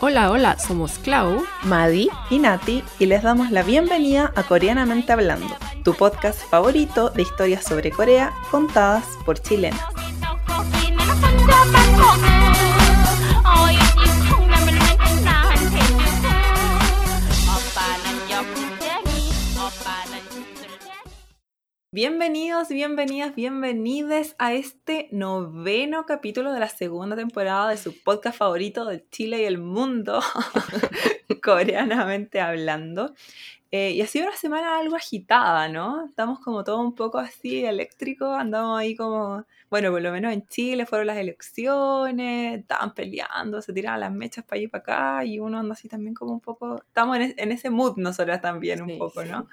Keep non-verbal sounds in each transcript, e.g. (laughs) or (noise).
Hola, hola, somos Clau, Madi y Nati y les damos la bienvenida a Coreanamente Hablando, tu podcast favorito de historias sobre Corea contadas por chilenas. Bienvenidos, bienvenidas, bienvenides a este noveno capítulo de la segunda temporada de su podcast favorito de Chile y el mundo, (laughs) Coreanamente Hablando. Eh, y ha sido una semana algo agitada, ¿no? Estamos como todo un poco así eléctrico, andamos ahí como, bueno, por lo menos en Chile fueron las elecciones, estaban peleando, se tiraban las mechas para allá y para acá, y uno anda así también como un poco, estamos en, es- en ese mood nosotras también un Sí, poco, sí. ¿no?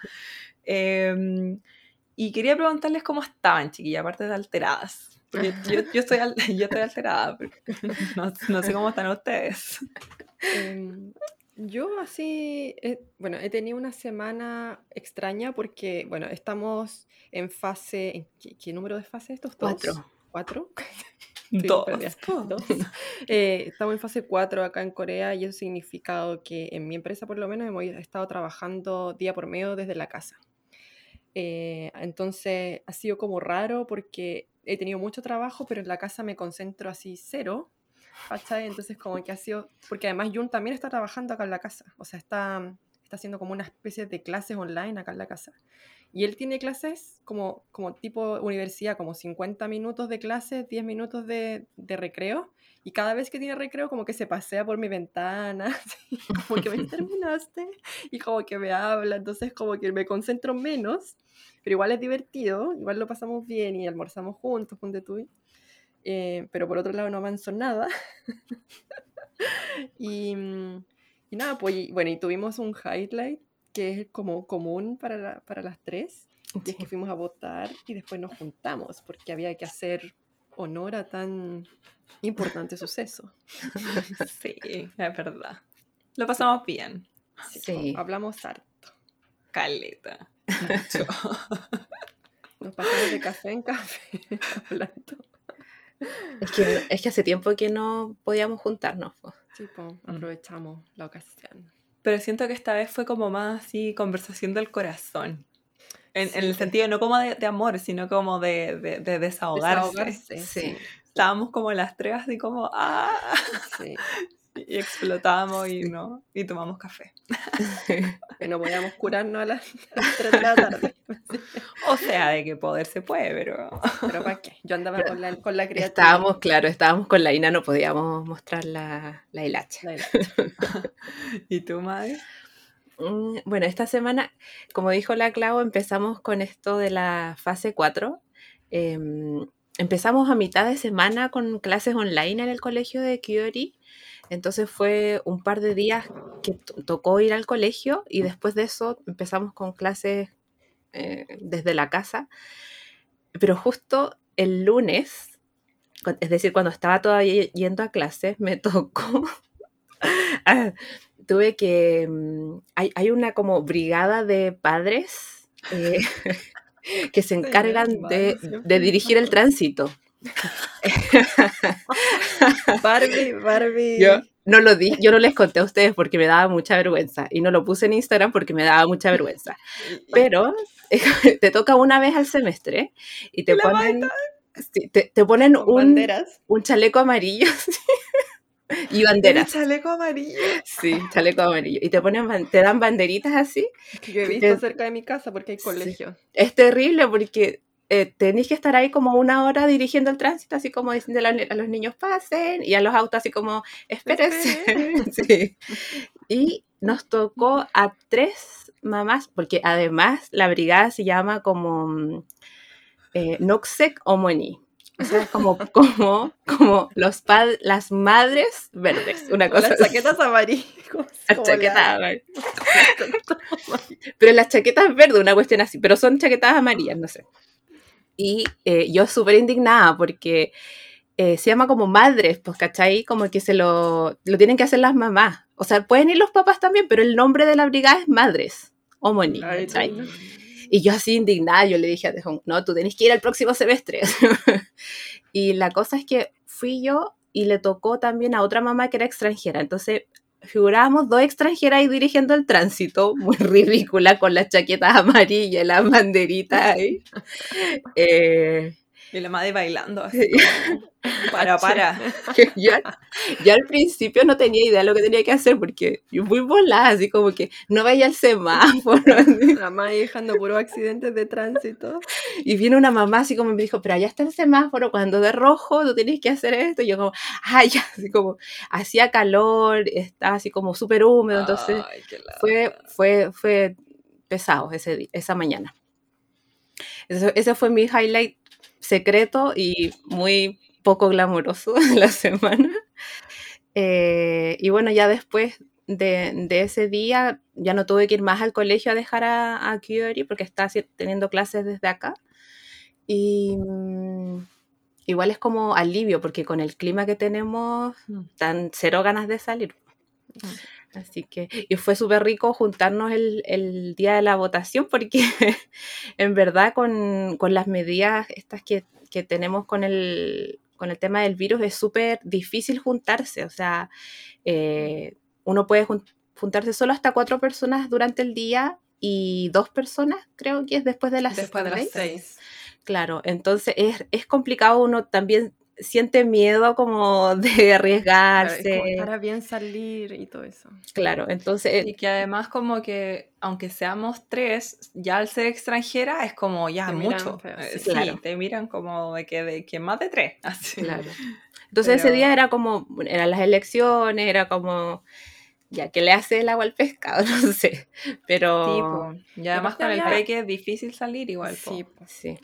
Y quería preguntarles cómo estaban, chiquillas, aparte de alteradas. Porque (laughs) yo, yo estoy, al- yo estoy alterada, (laughs) no, no sé cómo están ustedes. Em, yo así, eh, bueno, he tenido una semana extraña porque, bueno, estamos en fase, ¿en qué, qué número de fase estos? ¿Dos? Cuatro. ¿Cuatro? (laughs) Dos. Eh, estamos en fase 4 acá en Corea y eso ha significado que en mi empresa por lo menos hemos estado trabajando día por medio desde la casa. Eh, entonces ha sido como raro porque he tenido mucho trabajo, pero en la casa me concentro así cero. ¿cachai? Entonces como que ha sido, porque además Jun también está trabajando acá en la casa, o sea, está, está haciendo como una especie de clases online acá en la casa. Y él tiene clases como, como tipo universidad, como 50 minutos de clases, 10 minutos de, de recreo. Y cada vez que tiene recreo, como que se pasea por mi ventana, (laughs) así, como que me (laughs) terminaste, y como que me habla, entonces como que me concentro menos, pero igual es divertido, igual lo pasamos bien y almorzamos juntos, ponte tú. Eh, pero por otro lado no avanzó nada. (laughs) y, mm, y nada, pues y- bueno, y tuvimos un highlight que es como común para, la- para las tres, y es que fuimos a votar y después nos juntamos porque había que hacer honor a tan importante suceso. (laughs) Sí, es verdad. Lo pasamos bien. Que Sí. hablamos harto. Caleta. (laughs) Nos pasamos de café en café (laughs) hablando. Es que, es que hace tiempo que no podíamos juntarnos. po. Sí, po, aprovechamos la ocasión. Pero siento que esta vez fue como más así conversación del corazón. En, en el sentido no como de, de amor, sino como de, de- de desahogarse. Desahogarse. Sí. Estábamos como las tres así como ¡ah! Sí. Y explotamos y no, y tomamos café. (laughs) Que no podíamos curarnos a las (laughs) 3 de la tarde. (laughs) O sea, de que poder se puede, pero Pero ¿para qué? Yo andaba con la, con la criatura. Estábamos, claro, estábamos con la Ina, no podíamos mostrar la, la hilacha. La- la- ¿Y tu madre? Mm, Bueno, esta semana, como dijo la Clau, empezamos con esto de la fase 4. Em, empezamos a mitad de semana con clases online en el colegio de Kiori. Entonces fue un par de días que to- tocó ir al colegio y después de eso empezamos con clases eh, desde la casa. Pero justo el lunes, es decir, cuando estaba todavía yendo a clases, me (laughs) tocó ah, tuve que... mm, Hay, hay una como brigada de padres eh, (laughs) que se encargan de, de dirigir el tránsito. (laughs) Barbie, Barbie. Yo no lo di, yo no les conté a ustedes porque me daba mucha vergüenza y no lo puse en Instagram porque me daba mucha vergüenza. Pero (laughs) te toca una vez al semestre y te ponen, sí, te, te ponen un, un chaleco amarillo (laughs) y El banderas. chaleco amarillo. Sí, chaleco amarillo. Y te ponen, te dan banderitas así Que yo he y visto te- cerca de mi casa porque hay Sí. colegio. es terrible porque eh, tenéis que estar ahí como una hora dirigiendo el tránsito, así como diciendo a, los niños pasen y a los autos así como espérense. (laughs) Sí. Y nos tocó a tres mamás, porque además la brigada se llama como mm, eh, Noxec Omoni. O sea, es como, (laughs) como, como los pad- las madres verdes, una cosa las chaquetas amarillas. Las chaquetas (laughs) la- amarillas. Pero las chaquetas verdes, una cuestión así, pero son chaquetas amarillas, no sé. Y eh, yo súper indignada porque eh, se llama como madres, pues, ¿cachai? Como que se lo, lo tienen que hacer las mamás. O sea, pueden ir los papás también, pero el nombre de la brigada es madres, homoni, ¿cachai? Y yo así indignada, yo le dije a Tejón, no, tú tenés que ir al próximo semestre. (laughs) y la cosa es que fui yo y le tocó también a otra mamá que era extranjera. Entonces figurábamos dos extranjeras ahí dirigiendo el tránsito, muy (laughs) ridícula, con las chaquetas amarillas, las banderitas ahí. (laughs) Eh, Y la madre bailando así. como, (laughs) para, para. (laughs) yo, yo al principio no tenía idea de lo que tenía que hacer porque yo fui volada, así como que no veía el semáforo. (laughs) así. La madre dejando puros accidentes de tránsito. Y viene una mamá así como me dijo, pero allá está el semáforo, cuando de rojo tú tienes que hacer esto. Y yo como, ay, ya, así como, hacía calor, estaba así como súper húmedo, entonces Ay, fue, fue, fue pesado ese, esa mañana. Ese, ese fue mi highlight secreto y muy poco glamoroso (laughs) de la semana. Eh, y bueno, ya después de, de ese día ya no tuve que ir más al colegio a dejar a, a Kyori porque está teniendo clases desde acá. Y mm, igual es como alivio porque con el clima que tenemos Mm. dan cero ganas de salir. Así que, y fue súper rico juntarnos el, el día de la votación porque (laughs) en verdad con, con las medidas estas que, que tenemos con el, con el tema del virus es súper difícil juntarse. O sea, eh, uno puede jun- juntarse solo hasta cuatro personas durante el día y dos personas creo que es después de las Después de las seis. Claro, entonces es, es complicado, uno también siente miedo como (laughs) de Claro, es como, arriesgarse. ¿Estará bien salir y todo eso? Claro, entonces Y que además como que, aunque seamos tres, ya al ser extranjera es como ya Te miran mucho. feo, Eh, sí. sí, Claro. te miran como de que, de que más de tres. (laughs) Así. Claro. Entonces ese Pero- día era como, eran las elecciones, era como, ya, ¿qué le hace el agua al pescado? (laughs) No sé, pero... Y además con el peque es difícil salir igual. po. Sí, po. Sí,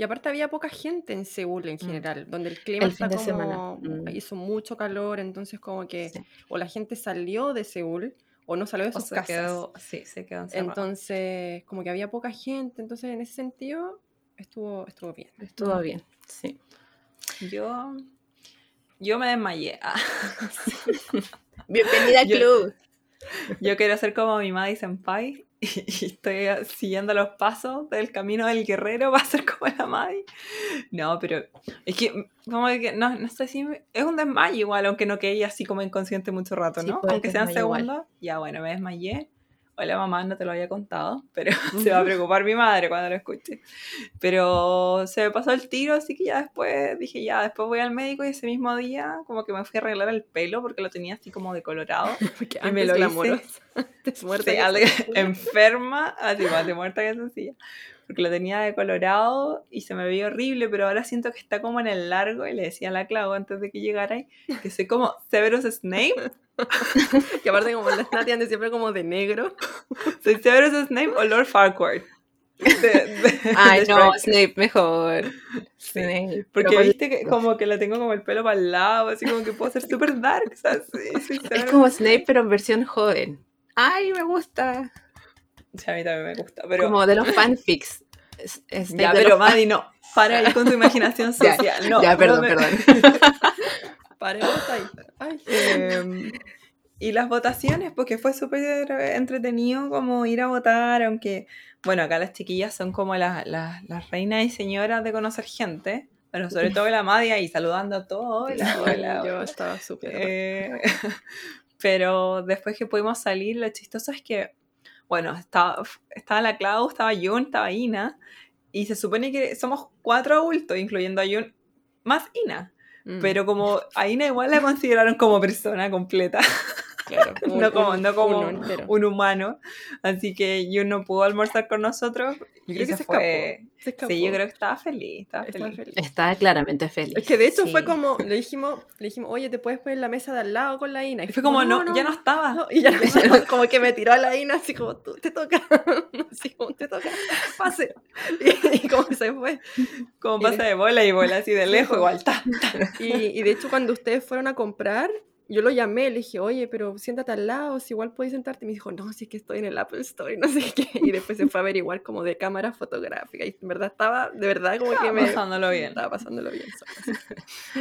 Y aparte había poca gente en Seúl en Mm. general, donde el clima El fin está semana, como mm. hizo mucho calor, entonces como que sí. o la gente salió de Seúl o no salió de O sus se casas. quedó, sí, se quedó encerrado. Entonces, como que había poca gente, entonces en ese sentido estuvo estuvo bien. Estuvo bien, sí. Yo, yo me desmayé. Ah, (laughs) (laughs) Bienvenida al Yo- club. Yo quiero ser como mi Maddie Senpai y, (laughs) y estoy ah, siguiendo los pasos del camino del guerrero (laughs) para ser como la Maddie. No, pero es que, como que no, no sé si me- es un desmayo igual, aunque no quede así como inconsciente mucho rato, Sí, ¿no? pues, aunque sean segundos, ya bueno, me desmayé. Hola mamá, no te lo había contado, pero (laughs) se va a preocupar mi madre cuando lo escuche. Pero se me pasó el tiro, así que ya después dije, ya, después voy al médico y ese mismo día como que me fui a arreglar el pelo porque lo tenía así como decolorado. (laughs) Porque Y me lo hice. (laughs) antes muerta Sí, enferma, así más de muerta que sencilla. Porque lo tenía decolorado y se me veía horrible, pero ahora siento que está como en el largo. Y le decía a la Clau antes de que llegara ahí que soy como Severus Snape. (laughs) Que aparte como las Nati andan siempre como de negro. Soy Severus Snape o Lord Farquaad. De- de- Ay, de no. Snape mejor. Snape. Porque Pero viste que como que la tengo como el pelo para el lado, así como que puedo ser súper dark. O sea, sí, soy Es como Snape, pero en versión joven. Ay, me gusta. Sea, (laughs) a mí también me gusta, pero... Como de los fanfics. Es- Snape ya, pero Maddy, no. Para ahí con tu imaginación (laughs) Ya, social. no, ya, no perdón, me- perdón. (laughs) Paremos ahí. Ay, Em, y las votaciones, porque fue súper entretenido como ir a votar, aunque, bueno, acá las chiquillas son como las, las, las reinas y señoras de conocer gente, pero sobre todo la Madia ahí saludando a todos. Hola, hola, yo estaba súper. Eh, pero después que pudimos salir, lo chistoso es que, bueno, estaba, estaba la Clau, estaba Jun, estaba Ina, y se supone que somos cuatro adultos, incluyendo a Jun, más Ina. Mm, Pero como a Ina igual la consideraron como persona completa, (laughs) claro, (laughs) no como, no como entero. un humano. Así que Jun no pudo almorzar con nosotros. Yo y creo que se fue- escapó. Se escapó. Sí, yo creo que estaba feliz, estaba Estaba feliz. feliz. Estaba claramente feliz. Es que de hecho fue Sí. como, le dijimos, le dijimos, oye, te puedes poner en la mesa de al lado con la Ina. Y fue como, no, ya no estaba. no. Y ya, (laughs) como que me tiró a la Ina así como, tú, te toca. (laughs) Así como, te toca, pase. Y, y como se fue. Como pasa de bola y bola así de lejos, igual. ta. Y, y de hecho cuando ustedes fueron a comprar, yo lo llamé, le dije, oye, pero siéntate al lado, si igual puedes sentarte. Y me dijo, no, si es que estoy en el Apple Store y no sé (laughs) qué. Y después se fue a averiguar como de cámara fotográfica. Y en verdad estaba, de verdad, como que (laughs) me... pasándolo bien. Estaba pasándolo bien.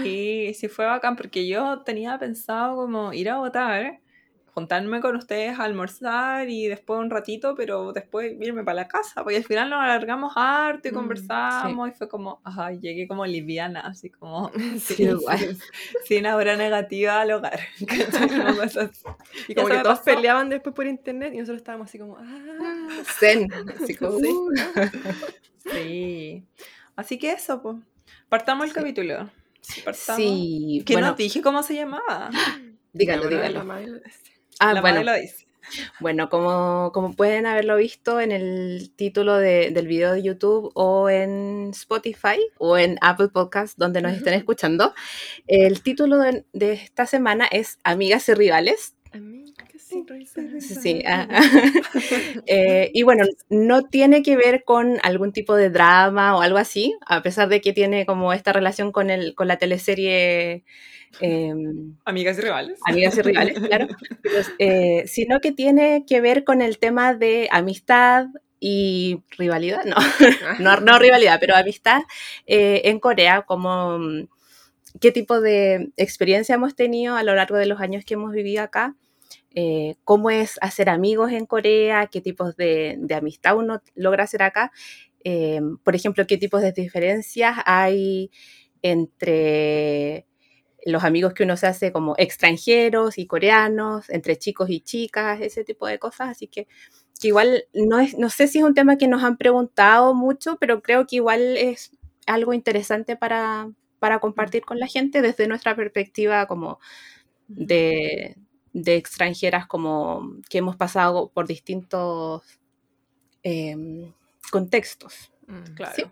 Y (laughs) sí fue bacán porque yo tenía pensado como ir a votar, juntarme con ustedes a almorzar y después un ratito, pero después irme para la casa, porque al final nos alargamos harto y Mm, conversamos y fue como, ajá, llegué como liviana, así como (laughs) Sí, Qué guay. (laughs) sin aura negativa al hogar. (laughs) Y como que todos pasó. peleaban después por internet y nosotros estábamos así como, ah. Zen. Así como, Sí. uh. Sí. Así que eso, pues. Partamos el capítulo. Partamos. Sí, Que bueno, no dije cómo se llamaba. dígalo, dígalo. Ah, la bueno, lo dice. Bueno, como, como pueden haberlo visto en el título de- del video de YouTube o en Spotify o en Apple Podcast, donde nos estén escuchando, el título de, de esta semana es Amigas y Rivales. Y rivales. Sí, sí, ah, (laughs) Eh, y bueno, no tiene que ver con algún tipo de drama o algo así, a pesar de que tiene como esta relación con, el, con la teleserie em, Amigas y rivales. amigas y rivales, claro, pero, eh, sino que tiene que ver con el tema de amistad y rivalidad, no, (laughs) no, no rivalidad, pero amistad eh, en Corea, como mm, qué tipo de experiencia hemos tenido a lo largo de los años que hemos vivido acá, eh, cómo es hacer amigos en Corea, qué tipos de, de amistad uno logra hacer acá, eh, por ejemplo, qué tipos de diferencias hay entre los amigos que uno se hace como extranjeros y coreanos, entre chicos y chicas, ese tipo de cosas. Así que, que igual no, es, no sé si es un tema que nos han preguntado mucho, pero creo que igual es algo interesante para, para compartir con la gente desde nuestra perspectiva como de, de extranjeras como que hemos pasado por distintos em, contextos. Mm. Claro. Sí.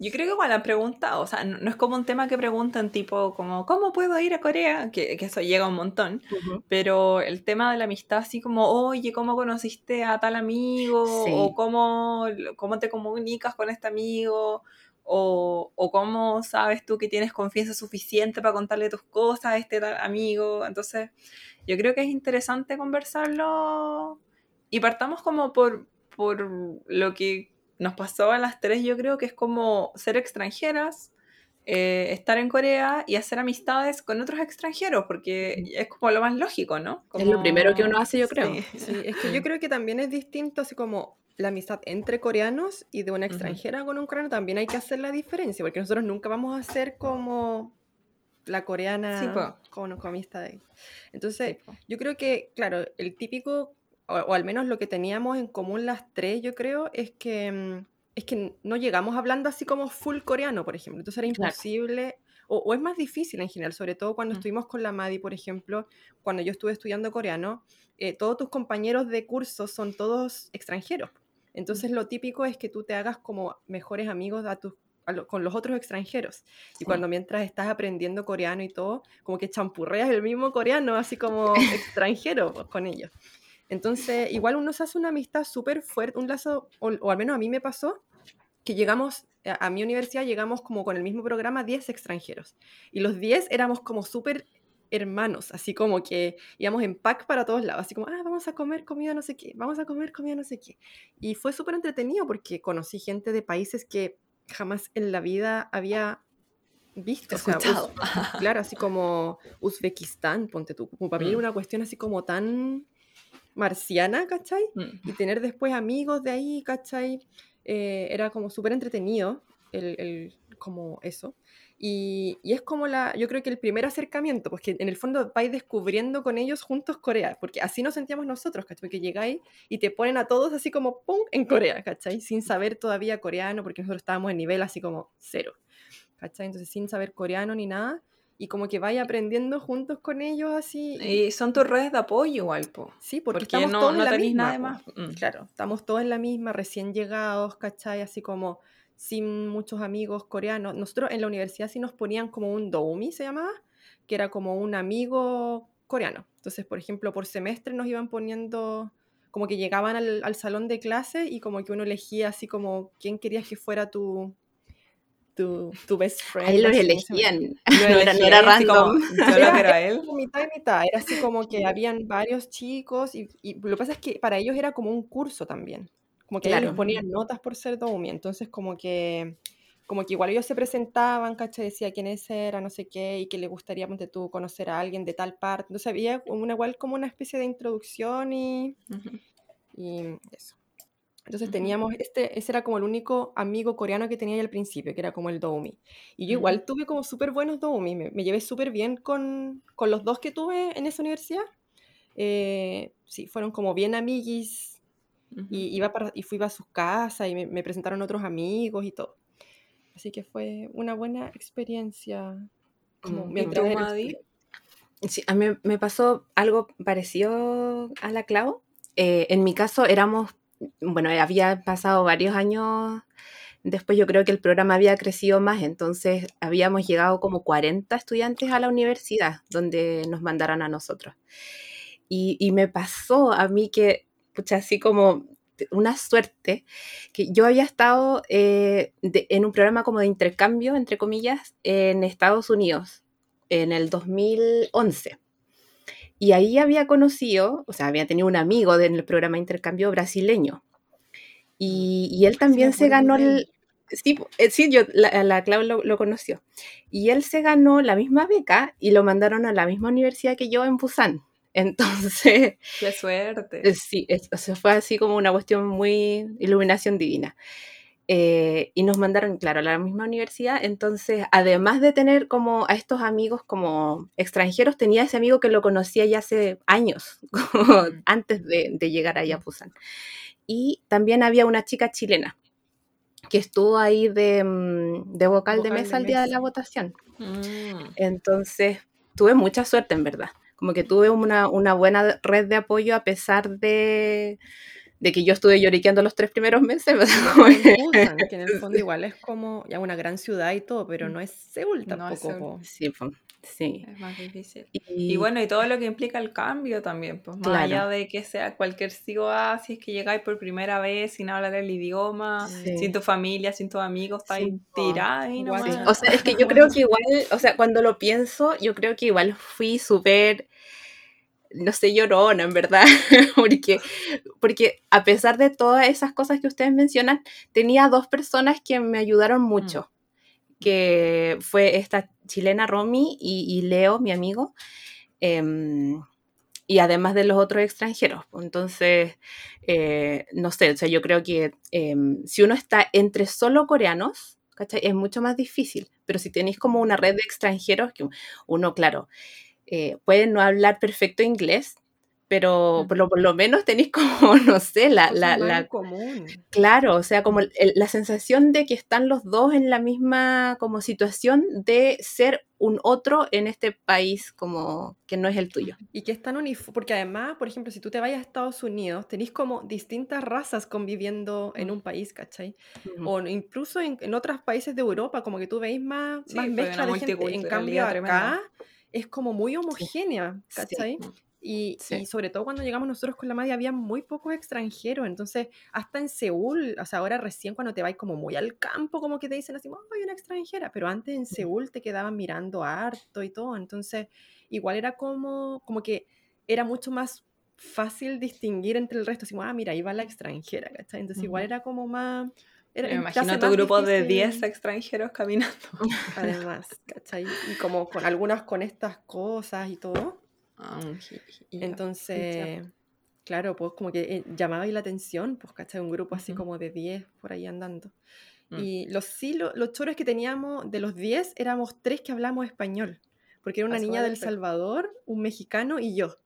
Yo creo que igual han preguntado, o sea, no, no es como un tema que preguntan tipo como, ¿cómo puedo ir a Corea? Que, que eso llega un montón, pero el tema de la amistad así como, oye, ¿cómo conociste a tal amigo? Sí. O cómo, cómo te comunicas con este amigo? O, o cómo sabes tú que tienes confianza suficiente para contarle tus cosas a este tal amigo. Entonces, yo creo que es interesante conversarlo y partamos como por, por lo que nos pasó a las tres, yo creo que es como ser extranjeras, eh, estar en Corea y hacer amistades con otros extranjeros, porque es como lo más lógico, ¿no? Es lo primero que uno hace, yo creo. Sí. Sí, es que yo creo que también es distinto, así como la amistad entre coreanos y de una extranjera con un coreano, también hay que hacer la diferencia, porque nosotros nunca vamos a ser como la coreana Sí, con, con amistades. Entonces, Sí, yo creo que, claro, el típico, o, o al menos lo que teníamos en común las tres, yo creo, es que, mm, es que no llegamos hablando así como full coreano, por ejemplo. Entonces era Claro. imposible, o, o es más difícil en general, sobre todo cuando estuvimos con la Madi, por ejemplo, cuando yo estuve estudiando coreano, eh, todos tus compañeros de curso son todos extranjeros. Entonces lo típico es que tú te hagas como mejores amigos a tus con los otros extranjeros. Y Sí. cuando mientras estás aprendiendo coreano y todo, como que champurreas el mismo coreano, así como (laughs) extranjero pues, con ellos. Entonces, igual uno se hace una amistad súper fuerte, un lazo, o, o al menos a mí me pasó, que llegamos, a, a mi universidad llegamos como con el mismo programa 10 extranjeros. Y los 10 éramos como súper hermanos, así como que íbamos en pack para todos lados, así como, ah, vamos a comer comida no sé qué, vamos a comer comida no sé qué. Y fue súper entretenido porque conocí gente de países que jamás en la vida había visto. o sea, Escuchado. Claro, así como Uzbekistán, ponte tú. Como para mí Mm. una cuestión así como tan marciana, ¿cachai? Mm. Y tener después amigos de ahí, ¿cachai? Eh, era como súper entretenido, el, el- como eso. Y, y es como la, yo creo que el primer acercamiento, porque en el fondo vais descubriendo con ellos juntos Corea, porque así nos sentíamos nosotros, ¿cachai? Que llegáis y te ponen a todos así como ¡pum! en Corea, ¿cachai? Sin saber todavía coreano, porque nosotros estábamos en nivel así como cero, ¿cachai? Entonces sin saber coreano ni nada, y como que vais aprendiendo juntos con ellos así. y- son tus redes de apoyo igual, po. Sí, porque, Porque estamos no, todos no en la misma. nada más. Mm. Claro, estamos todos en la misma, recién llegados, ¿cachai? Así como sin muchos amigos coreanos. Nosotros en la universidad sí nos ponían como un doumi, se llamaba, que era como un amigo coreano. Entonces, por ejemplo, por semestre nos iban poniendo, como que llegaban al, al salón de clase y como que uno elegía así como quién querías que fuera tu, tu, tu best friend. Ahí los elegían. (laughs) momento. No era, no era así como, random. (laughs) Yo lo quiero a él. como mitad y mitad, era así como que habían varios chicos y, y lo que pasa es que para ellos era como un curso también, como que a ellos les Claro. ponían notas por ser Domi, entonces como que, como que igual ellos se presentaban, ¿cachai? Decía quiénes eran, no sé qué, y que le gustaría, ponte tú, conocer a alguien de tal parte, entonces había una, igual como una especie de introducción y, Ujú. y eso. Entonces teníamos, este, ese era como el único amigo coreano que tenía al principio, que era como el Doumi. Y yo igual tuve como súper buenos Doumi, me, me llevé súper bien con, con los dos que tuve en esa universidad. Eh, sí, fueron como bien amiguis Y, iba para, y fui a sus casas y me, me presentaron otros amigos y todo. Así que fue una buena experiencia como mientras ¿Tú, era Madi? Sí, a mí me pasó algo parecido a la Clau. Eh, en mi caso éramos, bueno, había pasado varios años después, yo creo que el programa había crecido más, entonces habíamos llegado como 40 estudiantes a la universidad donde nos mandaron a nosotros. Y, y me pasó a mí que, pucha, así como una suerte, que yo había estado eh, de- en un programa como de intercambio, entre comillas, en Estados Unidos en el 2011. Y ahí había conocido, o sea, había tenido un amigo de- en el programa de intercambio brasileño. Y, y él también se ganó el... Sí, eh, sí, yo, la, la Clau lo, lo conoció. Y él se ganó la misma beca y lo mandaron a la misma universidad que yo en Busan. Entonces, Qué suerte. eh, sí, es- o sea, fue así como una cuestión muy iluminación divina. Eh, y nos mandaron, claro, a la misma universidad. Entonces, además de tener como a estos amigos como extranjeros, tenía ese amigo que lo conocía ya hace años, (laughs) como antes de, de llegar allá a Busan. Y también había una chica chilena que estuvo ahí de, mm, de vocal, de Vocal de mesa al día de la votación. Mm. Entonces, tuve mucha suerte, en verdad. Como que tuve una, una buena red de apoyo a pesar de, de que yo estuve lloriqueando los tres primeros meses. (laughs) que- Busan, que en el fondo (laughs) igual es como ya una gran ciudad y todo, pero no es Seúl No es tampoco. Seúl. po. Sí, sí. Es más difícil. Y, Y bueno, y todo lo que implica el cambio también, pues más Claro. allá de que sea cualquier ciudad, si es que llegáis por primera vez sin hablar el idioma, Sí. sin tu familia, sin tus amigos, estáis Sí, nomás. sí. O sea, es que yo creo que igual, o sea, cuando lo pienso, yo creo que igual fui súper, no sé, llorona, en verdad, (laughs) porque, porque a pesar de todas esas cosas que ustedes mencionan, tenía dos personas que me ayudaron mucho, que fue esta chilena Romy y, Leo, mi amigo, em, y además de los otros extranjeros. Entonces, eh, no sé, o sea, yo creo que em, si uno está entre solo coreanos, ¿cachai? Es mucho más difícil, pero si tenéis como una red de extranjeros, que uno, claro, eh, puede no hablar perfecto inglés, pero por lo, por lo menos tenéis como, (laughs) no sé, la, la, la- común. Claro, o sea, como el- la sensación de que están los dos en la misma como situación de ser un otro en este país como que no es el tuyo. Y que es tan uniforme, porque además, por ejemplo, si tú te vayas a Estados Unidos, tenéis como distintas razas conviviendo en un país, ¿cachai? Ujú. O incluso en, en otros países de Europa, como que tú veis más, Sí, más mezcla de gente. En cambio, tremenda. acá es como muy homogénea, Sí. ¿cachai? Mm. Y, Sí. y sobre todo cuando llegamos nosotros con la Madi había muy pocos extranjeros, entonces hasta en Seúl, o sea, ahora recién cuando te vas como muy al campo, como que te dicen así, oh, hay una extranjera, pero antes en Seúl te quedaban mirando harto y todo, entonces igual era como, como que era mucho más fácil distinguir entre el resto, así ah, mira, ahí va la extranjera, ¿cachai? Entonces igual era como más... Era, Me imagino tu grupo de difícil, 10 extranjeros caminando. (laughs) Además, ¿cachai? Y como con algunas con estas cosas y todo. Ah, Entonces, claro, pues como que eh, llamaba la atención, pues, ¿cachai? Un grupo así como de 10 por ahí andando. Mm. Y los sí, lo- los choros que teníamos, de los 10, éramos tres que hablamos español, porque era una Ah, niña del. Salvador, un mexicano y yo.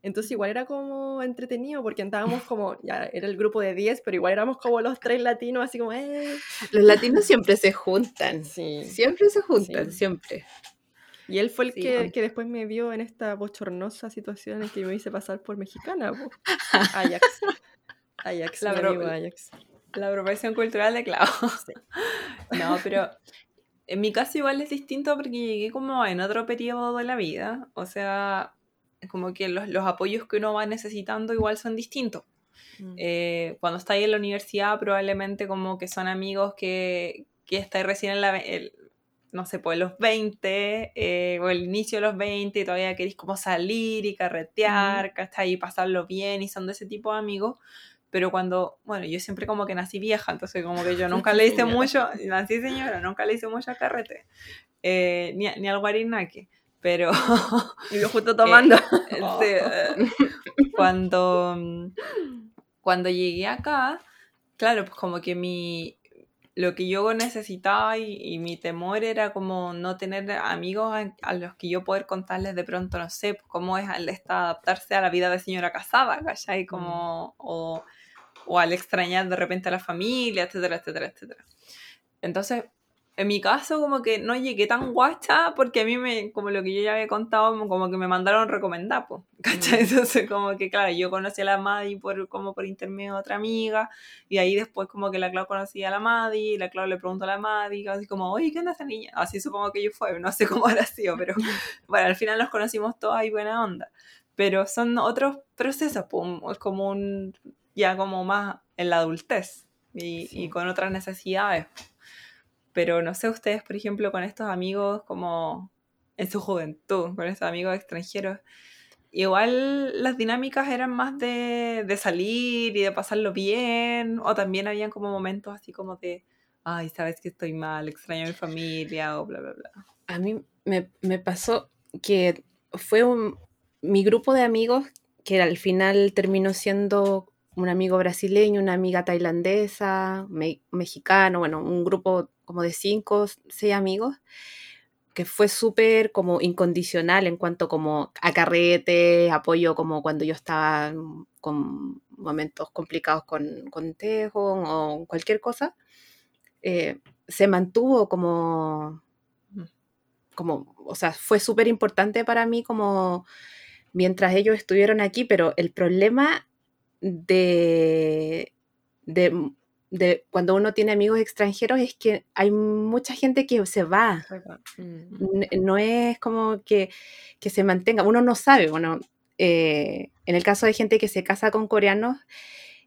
Entonces igual era como entretenido, porque andábamos como, (laughs) ya era el grupo de 10, pero igual éramos como los tres latinos, así como, ¡eh! Los latinos siempre se juntan. Sí. Siempre se juntan, Sí. siempre. Y él fue el Sí, que, que después me vio en esta bochornosa situación en que me hice pasar por mexicana. (laughs) Ajax. Ajax, La bro- amigo Ajax. La apropiación cultural de Clau. Sí. (laughs) No, pero en mi caso igual es distinto porque llegué como en otro periodo de la vida. O sea, como que los, los apoyos que uno va necesitando igual son distintos. Mm. Eh, cuando está ahí en la universidad probablemente como que son amigos que, que estáis recién en la, el- no sé, pues los 20 eh, o el inicio de los 20 y todavía queréis como salir y carretear, ¿cachai? Y pasarlo bien y son de ese tipo de amigos. Pero cuando, bueno, yo siempre como que nací vieja, entonces como que yo (laughs) nunca le hice mucho, nací señora, nunca le hice mucho al carrete, eh, ni, a- ni al guarinaque. Pero Y yo justo (laughs) tomando. Sí, eh, (laughs) cuando, cuando llegué acá, claro, pues como que mi, lo que yo necesitaba y, y mi temor era como no tener amigos a, a los que yo poder contarles de pronto, no sé, pues cómo es al esta- adaptarse a la vida de señora casada, ¿cachai? Como, o, o al extrañar de repente a la familia, etcétera, etcétera, etcétera. Entonces, en mi caso, como que no llegué tan guacha porque a mí, me, como lo que yo ya había contado, como que me mandaron recomendar, pues, (laughs) ¿cachai? Entonces, como que, claro, yo conocí a la Madi por, como por intermedio de otra amiga, y ahí después como que la Clau conocía a la Madi, y la Clau le preguntó a la Madi, así como, oye, ¿qué onda esa niña? Así supongo que yo fue, no sé cómo habrá sido, pero (laughs) bueno, al final nos conocimos todas y buena onda. Pero son otros procesos, pues, es como un, ya como más en la adultez, y, Sí. y con otras necesidades. Pero no sé ustedes, por ejemplo, con estos amigos como en su juventud, con estos amigos extranjeros, igual las dinámicas eran más de, de salir y de pasarlo bien, o también habían como momentos así como de, ay, sabes que estoy mal, extraño a mi familia, o bla, bla, bla. A mí me, me pasó que fue un, mi grupo de amigos que al final terminó siendo un amigo brasileño, una amiga tailandesa, me- mexicano, bueno, un grupo como de cinco, seis amigos, que fue súper como incondicional en cuanto como a carrete, apoyo como cuando yo estaba con momentos complicados con, con Tejo o cualquier cosa, eh, se mantuvo como como, o sea, fue súper importante para mí como mientras ellos estuvieron aquí, pero el problema de, de, de cuando uno tiene amigos extranjeros es que hay mucha gente que se va. Mm. No es como que, que se mantenga, uno no sabe, bueno, eh, en el caso de gente que se casa con coreanos,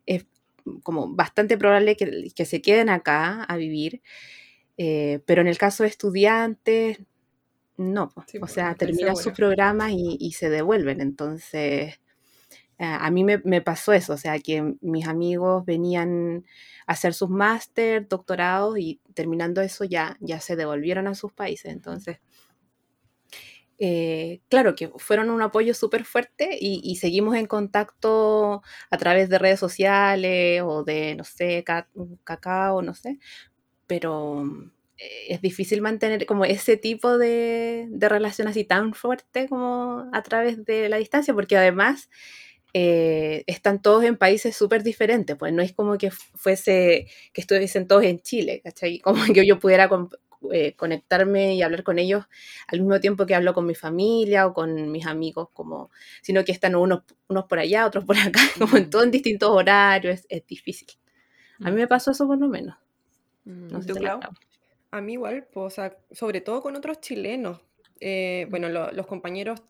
es como bastante probable que, que se queden acá a vivir, eh, pero en el caso de estudiantes, no. Sí, o sea, terminan sus programas y, y se devuelven. Entonces, a a mí me, me pasó eso, o sea, que mis amigos venían a hacer sus máster, doctorados y terminando eso ya, ya se devolvieron a sus países. Entonces, eh, claro que fueron un apoyo súper fuerte y, seguimos en contacto a través de redes sociales o de, no sé, ca- cacao, no sé, pero eh, es difícil mantener como ese tipo de, de relación así tan fuerte como a través de la distancia, porque además eh, están todos en países súper diferentes, pues no es como que fuese, que estuviesen todos en Chile, ¿cachai? (laughs) Como que yo pudiera con- eh, conectarme y hablar con ellos al mismo tiempo que hablo con mi familia o con mis amigos, como, sino que están unos, unos por allá, otros por acá, (laughs) como en Mm. todo en distintos horarios, es, es difícil. A mí me pasó eso por lo menos. Mm. No ¿Y sé si. A mí igual, pues, o sea, sobre todo con otros chilenos. Eh, bueno, lo- los compañeros,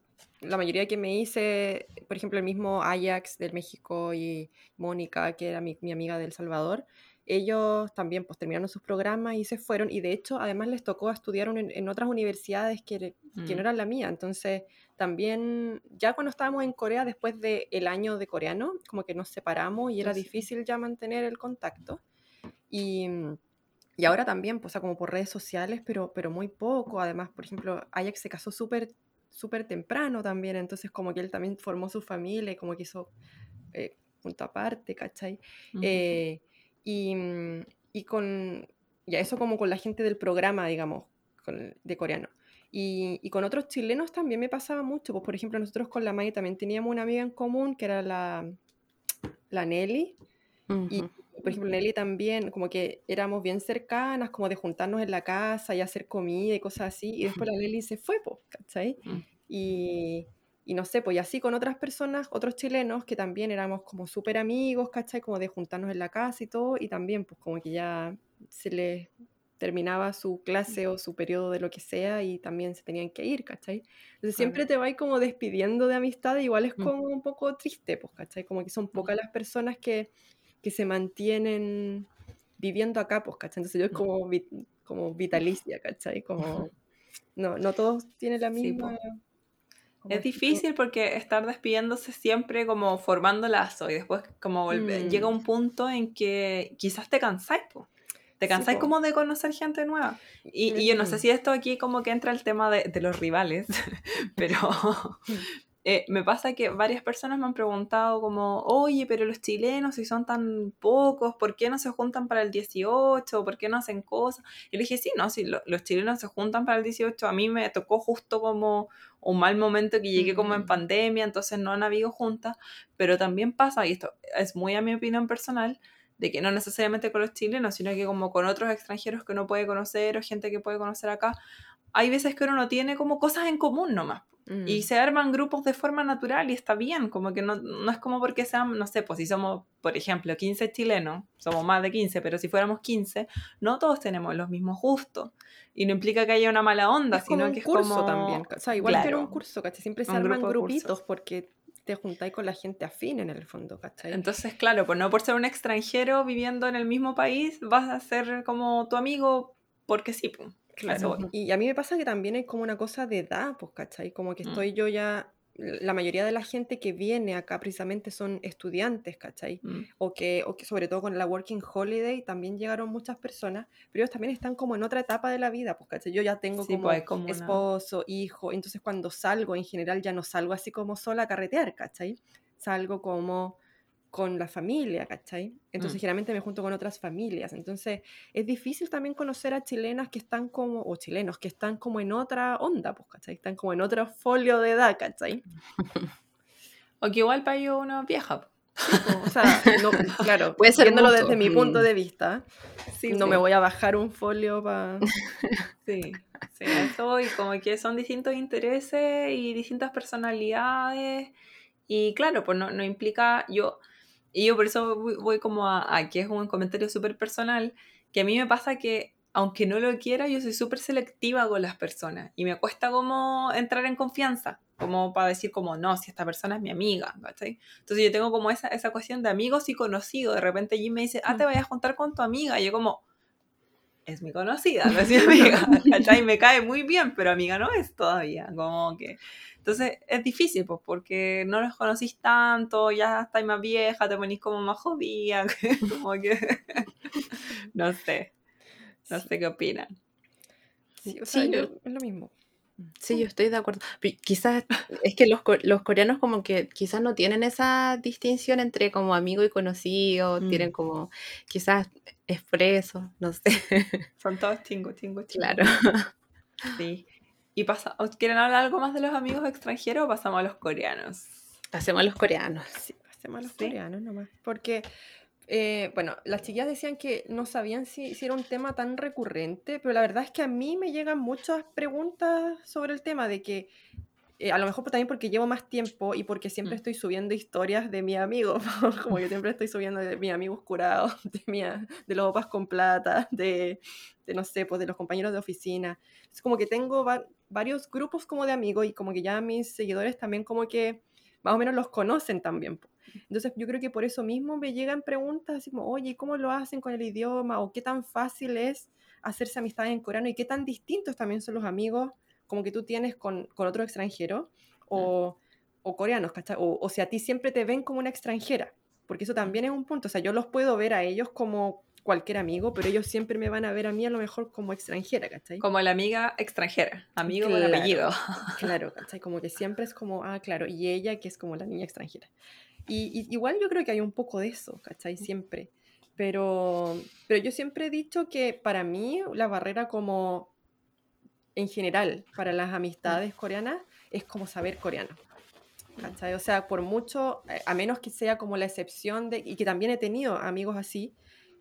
la mayoría que me hice, por ejemplo, el mismo Ajax del México y Mónica, que era mi, mi amiga del Salvador, ellos también pues terminaron sus programas y se fueron. Y de hecho, además les tocó estudiar en, en otras universidades que, que Mm. no eran la mía. Entonces, también, ya cuando estábamos en Corea, después del año de coreano, como que nos separamos y era difícil ya mantener el contacto. Y, y ahora también, pues, o sea, como por redes sociales, pero, pero muy poco. Además, por ejemplo, Ajax se casó súper súper temprano también, entonces como que él también formó su familia y como que hizo eh, punto aparte, ¿cachai? Ujú. Eh, y, mm, y con, ya eso como con la gente del programa, digamos, con- de coreano. Y, y con otros chilenos también me pasaba mucho, pues por ejemplo nosotros con la May también teníamos una amiga en común que era la, la Nelly, y Ujú. Por ejemplo Nelly también, como que éramos bien cercanas, como de juntarnos en la casa y hacer comida y cosas así, y después la Nelly se fue, pues, ¿cachai? Mm. Y, y no sé, pues y así con otras personas, otros chilenos que también éramos como súper amigos, ¿cachai? Como de juntarnos en la casa y todo, y también pues como que ya se les terminaba su clase o su periodo de lo que sea y también se tenían que ir, ¿cachai? Entonces siempre te vas como despidiendo de amistad, igual es Mm. como un poco triste, pues, ¿cachai? Como que son pocas las personas que, que se mantienen viviendo acá, pues, ¿cachai? Entonces yo es Mm. como, vi- como vitalicia, ¿cachai? Como, no, no todos tienen la Sí, misma... po. como Es difícil porque estar despidiéndose siempre como formando lazo y después como Mm. llega un punto en que quizás te cansáis, po. Te Sí, cansáis po. como de conocer gente nueva. Y, y yo no sé Mm. si esto aquí como que entra el tema de, de los rivales, (laughs) pero (laughs) eh, me pasa que varias personas me han preguntado como, oye, pero los chilenos si son tan pocos, ¿por qué no se juntan para el 18? ¿Por qué no hacen cosas? Y le dije, sí, no, si lo- los chilenos se juntan para el 18, a mí me tocó justo como un mal momento que llegué como en Mm. pandemia, entonces no han habido juntas, pero también pasa, y esto es muy a mi opinión personal, de que no necesariamente con los chilenos, sino que como con otros extranjeros que uno puede conocer o gente que puede conocer acá, hay veces que uno no tiene como cosas en común nomás. Y Mm. se arman grupos de forma natural y está bien, como que no, no es como porque sean, no sé, pues si somos, por ejemplo, 15 chilenos, somos más de 15, pero si fuéramos 15, no todos tenemos los mismos gustos. Y no implica que haya una mala onda, Es como sino que es curso como... también. O sea, igual que en un Claro. curso, ¿cachai? Siempre se arman grupitos porque te juntáis con la gente afín en el fondo, ¿cachai? Entonces, claro, pues no por ser un extranjero viviendo en el mismo país, vas a ser como tu amigo porque sí, pues. Claro. Y a mí me pasa que también hay como una cosa de edad, pues, ¿cachai? Como que Mm. estoy yo ya, la mayoría de la gente que viene acá precisamente son estudiantes, ¿cachai? Mm. O que, o que sobre todo con la Working Holiday también llegaron muchas personas, pero ellos también están como en otra etapa de la vida, pues, ¿cachai? Yo ya tengo Sí, como pues como una... esposo, hijo, entonces cuando salgo en general ya no salgo así como sola a carretear, ¿cachai? Salgo como con la familia, ¿cachai? Entonces Mm. generalmente me junto con otras familias, entonces es difícil también conocer a chilenas que están como, o chilenos que están como en otra onda, pues, ¿cachai? Están como en otro folio de edad, ¿cachai? (laughs) O que igual para ellos uno vieja. Sí, o sea, no, claro, (laughs) Puede ser viéndolo desde mi punto Mm. de vista, Sí, no me voy a bajar un folio para... (laughs) Sí, sí, eso voy, como que son distintos intereses y distintas personalidades. Y claro, pues no, no implica yo, y yo por eso voy, voy como a, a que es un comentario súper personal, que a mí me pasa que aunque no lo quiera, yo soy súper selectiva con las personas y me cuesta como entrar en confianza, como para decir como, no, si esta persona es mi amiga, ¿cachai? Entonces yo tengo como esa, esa cuestión de amigos y conocidos, de repente Jim me dice, ah, te Mm. vayas a juntar con tu amiga, y yo como, es mi conocida, no es mi amiga, (laughs) ¿cachai? Me cae muy bien, pero amiga no es todavía, como que... Entonces es difícil, pues, porque no los conocís tanto, ya estáis más vieja, te ponís como más jodida, (laughs) como que... (laughs) no sé, no Sí, sé qué opinan. sí, o Sí, sea, yo- yo- es lo mismo. Sí, yo estoy de acuerdo. Quizás es que los, co- los coreanos como que quizás no tienen esa distinción entre como amigo y conocido, Mm. tienen como quizás expreso, no sé. Son todos chingos, chingos, chingos. Claro. Sí. ¿Y pasa, ¿os ¿quieren hablar algo más de los amigos extranjeros o pasamos a los coreanos? Hacemos a los coreanos. Sí, hacemos a los Sí. coreanos nomás. Porque, eh, bueno, las chiquillas decían que no sabían si, si era un tema tan recurrente, pero la verdad es que a mí me llegan muchas preguntas sobre el tema de que, eh, a lo mejor también porque llevo más tiempo y porque siempre Mm. estoy subiendo historias de mi amigo, (laughs) como que siempre estoy subiendo de mis amigos curados, (laughs) de, mi, de los opas con plata, de, de, no sé, pues de los compañeros de oficina. Es como que tengo va- varios grupos como de amigos y como que ya mis seguidores también como que más o menos los conocen también. Entonces yo creo que por eso mismo me llegan preguntas así como, oye, ¿cómo lo hacen con el idioma? ¿O qué tan fácil es hacerse amistades en coreano? ¿Y qué tan distintos también son los amigos como que tú tienes con, con otro extranjero? O, o coreanos, ¿cachai? O, o si a ti siempre te ven como una extranjera. Porque eso también es un punto. O sea, yo los puedo ver a ellos como cualquier amigo, pero ellos siempre me van a ver a mí a lo mejor como extranjera, ¿cachai? Como la amiga extranjera, amigo con Claro. apellido. (laughs) Claro, ¿cachai? Como que siempre es como, ah, claro, y ella que es como la niña extranjera. Y, y igual yo creo que hay un poco de eso, ¿cachai? Siempre. Pero, pero yo siempre he dicho que para mí la barrera como en general para las amistades coreanas es como saber coreano. ¿cachai? O sea, por mucho, eh, a menos que sea como la excepción de, y que también he tenido amigos así,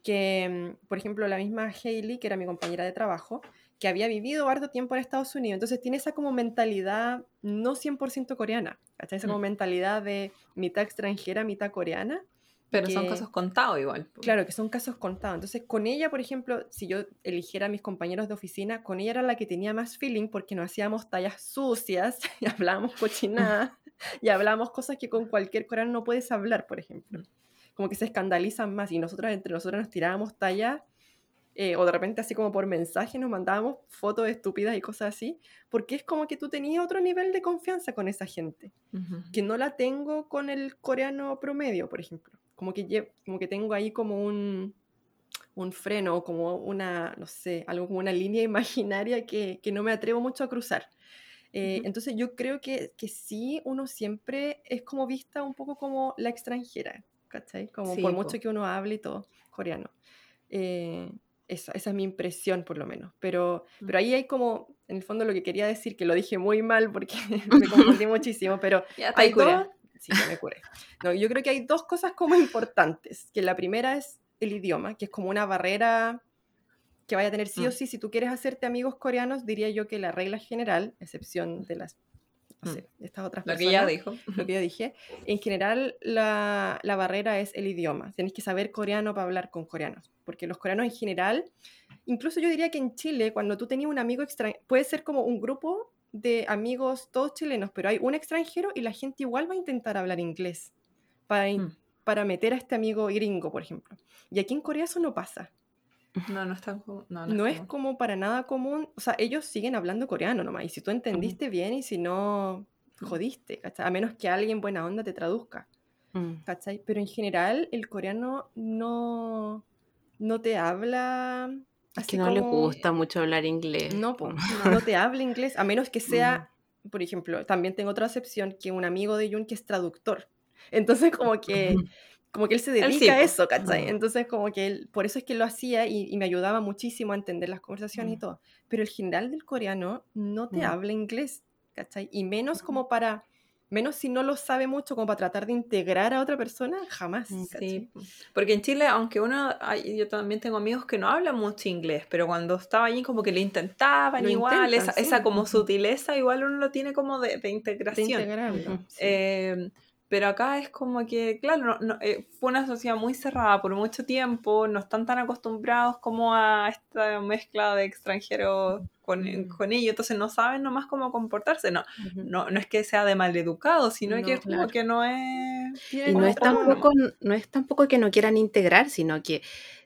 que, mm, por ejemplo, la misma Hailey, que era mi compañera de trabajo, que había vivido harto tiempo en Estados Unidos, entonces tiene esa como mentalidad no 100% coreana, ¿cachai? Esa como Mm. mentalidad de mitad extranjera, mitad coreana. Pero son que- casos contados igual. Claro, que son casos contados. Entonces, con ella, por ejemplo, si yo eligiera a mis compañeros de oficina, con ella era la que tenía más feeling porque no hacíamos tallas sucias (laughs) y hablábamos cochinadas y hablábamos cosas que con cualquier coreano no puedes hablar, por ejemplo. Como que se escandalizan más y nosotros entre nosotros nos tirábamos tallas eh, o de repente así como por mensaje nos mandábamos fotos estúpidas y cosas así, porque es como que tú tenías otro nivel de confianza con esa gente, Ujú. que no la tengo con el coreano promedio, por ejemplo. Como que, como que tengo ahí como un, un freno, como una, no sé, algo como una línea (laughs) imaginaria que, que no me atrevo mucho a cruzar. Eh, Ujú. Entonces yo creo que, que sí, uno siempre es como vista un poco como la extranjera, ¿cachai? Como Sí, por po. mucho que uno hable y todo coreano. Eh, esa, esa es mi impresión por lo menos. Pero, Mm. pero ahí hay como, en el fondo lo que quería decir, que lo dije muy mal porque (laughs) me (laughs) confundí muchísimo, pero hay dos... Sí, ya me curé. No, yo creo que hay dos cosas como importantes, que la primera es el idioma, que es como una barrera que vaya a tener sí o Mm. sí, si tú quieres hacerte amigos coreanos, diría yo que la regla general, excepción de las, no Mm. sé, de estas otras Lo que personas, ya dijo. lo que yo dije, en general la, la barrera es el idioma. Tienes que saber coreano para hablar con coreanos, porque los coreanos en general, incluso yo diría que en Chile, cuando tú tenías un amigo extranjero, puede ser como un grupo de amigos todos chilenos, pero hay un extranjero y la gente igual va a intentar hablar inglés para, in- Mm. para meter a este amigo gringo, por ejemplo. Y aquí en Corea eso no pasa. No, no es tan. No, no, No es es como- para nada común, o sea, ellos siguen hablando coreano nomás, y si tú entendiste bien y si no, Mm. jodiste, ¿cachai? A menos que alguien buena onda te traduzca, Mm. ¿cachai? Pero en general el coreano no, no te habla así que no les como- gusta mucho hablar inglés. No, po, po. (laughs) no te habla inglés, a menos que sea, por ejemplo, también tengo otra excepción, que un amigo de Jun que es traductor. (laughs) Entonces como que como que él se Él dedica sí, a eso, ¿cachai? Entonces, como que él, por eso es que lo hacía y, y me ayudaba muchísimo a entender las conversaciones y todo. Pero el general del coreano no te habla inglés, ¿cachai? Y menos como para, menos si no lo sabe mucho, como para tratar de integrar a otra persona, jamás. Sí, porque en Chile, aunque uno, ay, yo también tengo amigos que no hablan mucho inglés, pero cuando estaba allí como que lo intentaban Lo igual, intentan, esa, esa como sutileza igual uno lo tiene como de, de De integración. integrarlo. Ujú. sí. Eh, pero acá es como que, claro, no- no, eh, fue una sociedad muy cerrada por mucho tiempo, no están tan acostumbrados como a esta mezcla de extranjeros con, Mm. con ellos, entonces no saben nomás cómo comportarse, no, no, no es que sea de maleducado, sino No, que es como que no es... Y no es tampoco, no es tampoco que no quieran integrar, sino que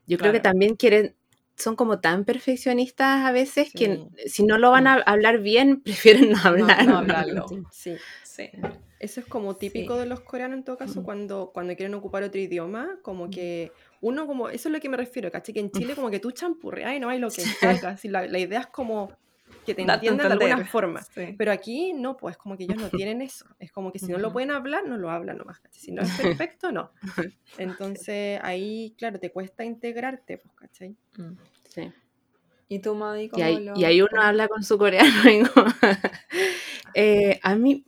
yo creo que también quieren, son como tan perfeccionistas a veces que si no lo van a hablar bien, (laughs) prefieren no hablar. no hablarlo. (laughs) Sí. Sí. Eso es como típico Sí. de los coreanos en todo caso, cuando, cuando quieren ocupar otro idioma, como que uno como, eso es lo que me refiero, ¿cachai? Que en Chile como que tú champurreas y no hay lo que Sí. salga, así, la, la idea es como que te entiendan de alguna forma. Sí. Pero aquí no, pues como que ellos no tienen eso. Es como que si no lo pueden hablar, no lo hablan nomás. ¿cachai? Si no es perfecto, no. (laughs) Entonces ahí, claro, te cuesta integrarte, pues, ¿cachai? Mm. Sí. ¿Y tú, Madi, Y cómo ahí, lo- y ahí uno habla con su coreano. (laughs) y (laughs) Eh, a mí,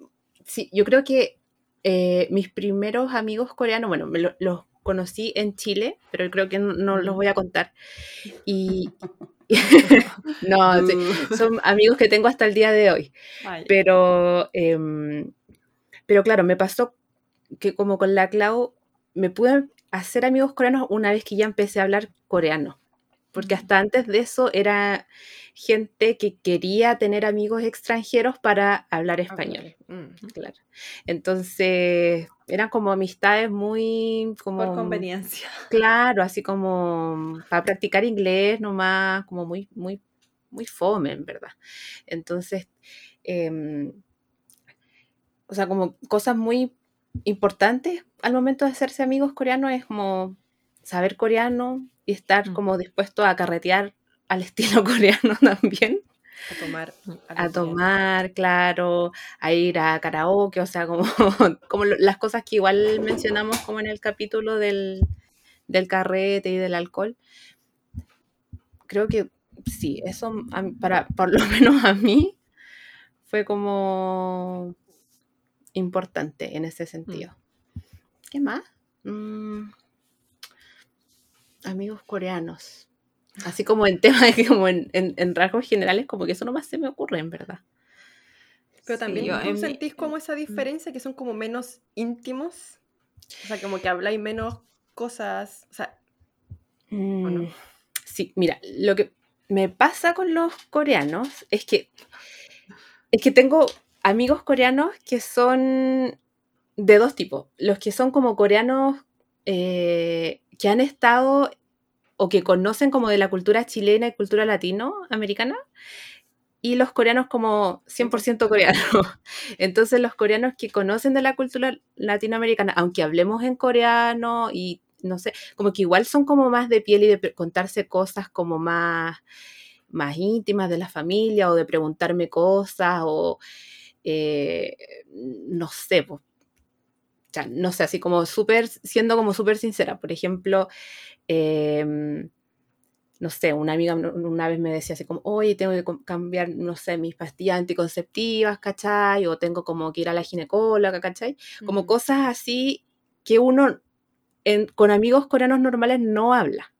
sí, yo creo que eh, mis primeros amigos coreanos, bueno, me lo- los conocí en Chile, pero creo que no, no los voy a contar. Y (laughs) (laughs) no, sí, son amigos que tengo hasta el día de hoy. Pero, em, pero claro, me pasó que como con la Clau, me pude hacer amigos coreanos una vez que ya empecé a hablar coreano. Porque hasta antes de eso era gente que quería tener amigos extranjeros para hablar español. Mm. Claro. Entonces, eran como amistades muy como por conveniencia. (laughs) Claro, así como para practicar inglés nomás, como muy, muy, muy fome, en verdad. Entonces, em, o sea, como cosas muy importantes al momento de hacerse amigos coreanos es como saber coreano y estar Mm. como dispuesto a carretear al (laughs) estilo coreano también, A tomar. a algo bien. tomar, claro, a ir a karaoke, o sea, como, (laughs) como las cosas que igual mencionamos como en el capítulo del, del carrete y del alcohol. Creo que sí, eso a para, por lo (laughs) menos a mí fue como importante en ese sentido. ¿Qué más? Mm, amigos coreanos. Así como en (laughs) temas, como en, en- en rasgos generales, como que eso nomás se me ocurre, en verdad. Pero Sí, también yo tú mi- sentís como esa diferencia que son como menos íntimos. O sea, como que habláis menos cosas. O sea, no? Mm, Sí, mira, lo que me pasa con los coreanos es que es que tengo amigos coreanos que son de dos tipos. Los que son como coreanos eh, que han estado o que conocen como de la cultura chilena y cultura latinoamericana, y los coreanos como 100% coreanos. (laughs) Entonces los coreanos que conocen de la cultura latinoamericana, aunque hablemos en coreano y no sé, como que igual son como más de piel y de contarse cosas como más, más íntimas de la familia o de preguntarme cosas o eh, no sé, pues, no sé, así como súper, siendo como súper sincera, por ejemplo, em, no sé, una amiga una vez me decía así como, oye, tengo que cambiar, no sé, mis pastillas anticonceptivas, ¿cachai? O tengo como que ir a la ginecóloga, ¿cachai? Como cosas así que uno con amigos coreanos normales no habla.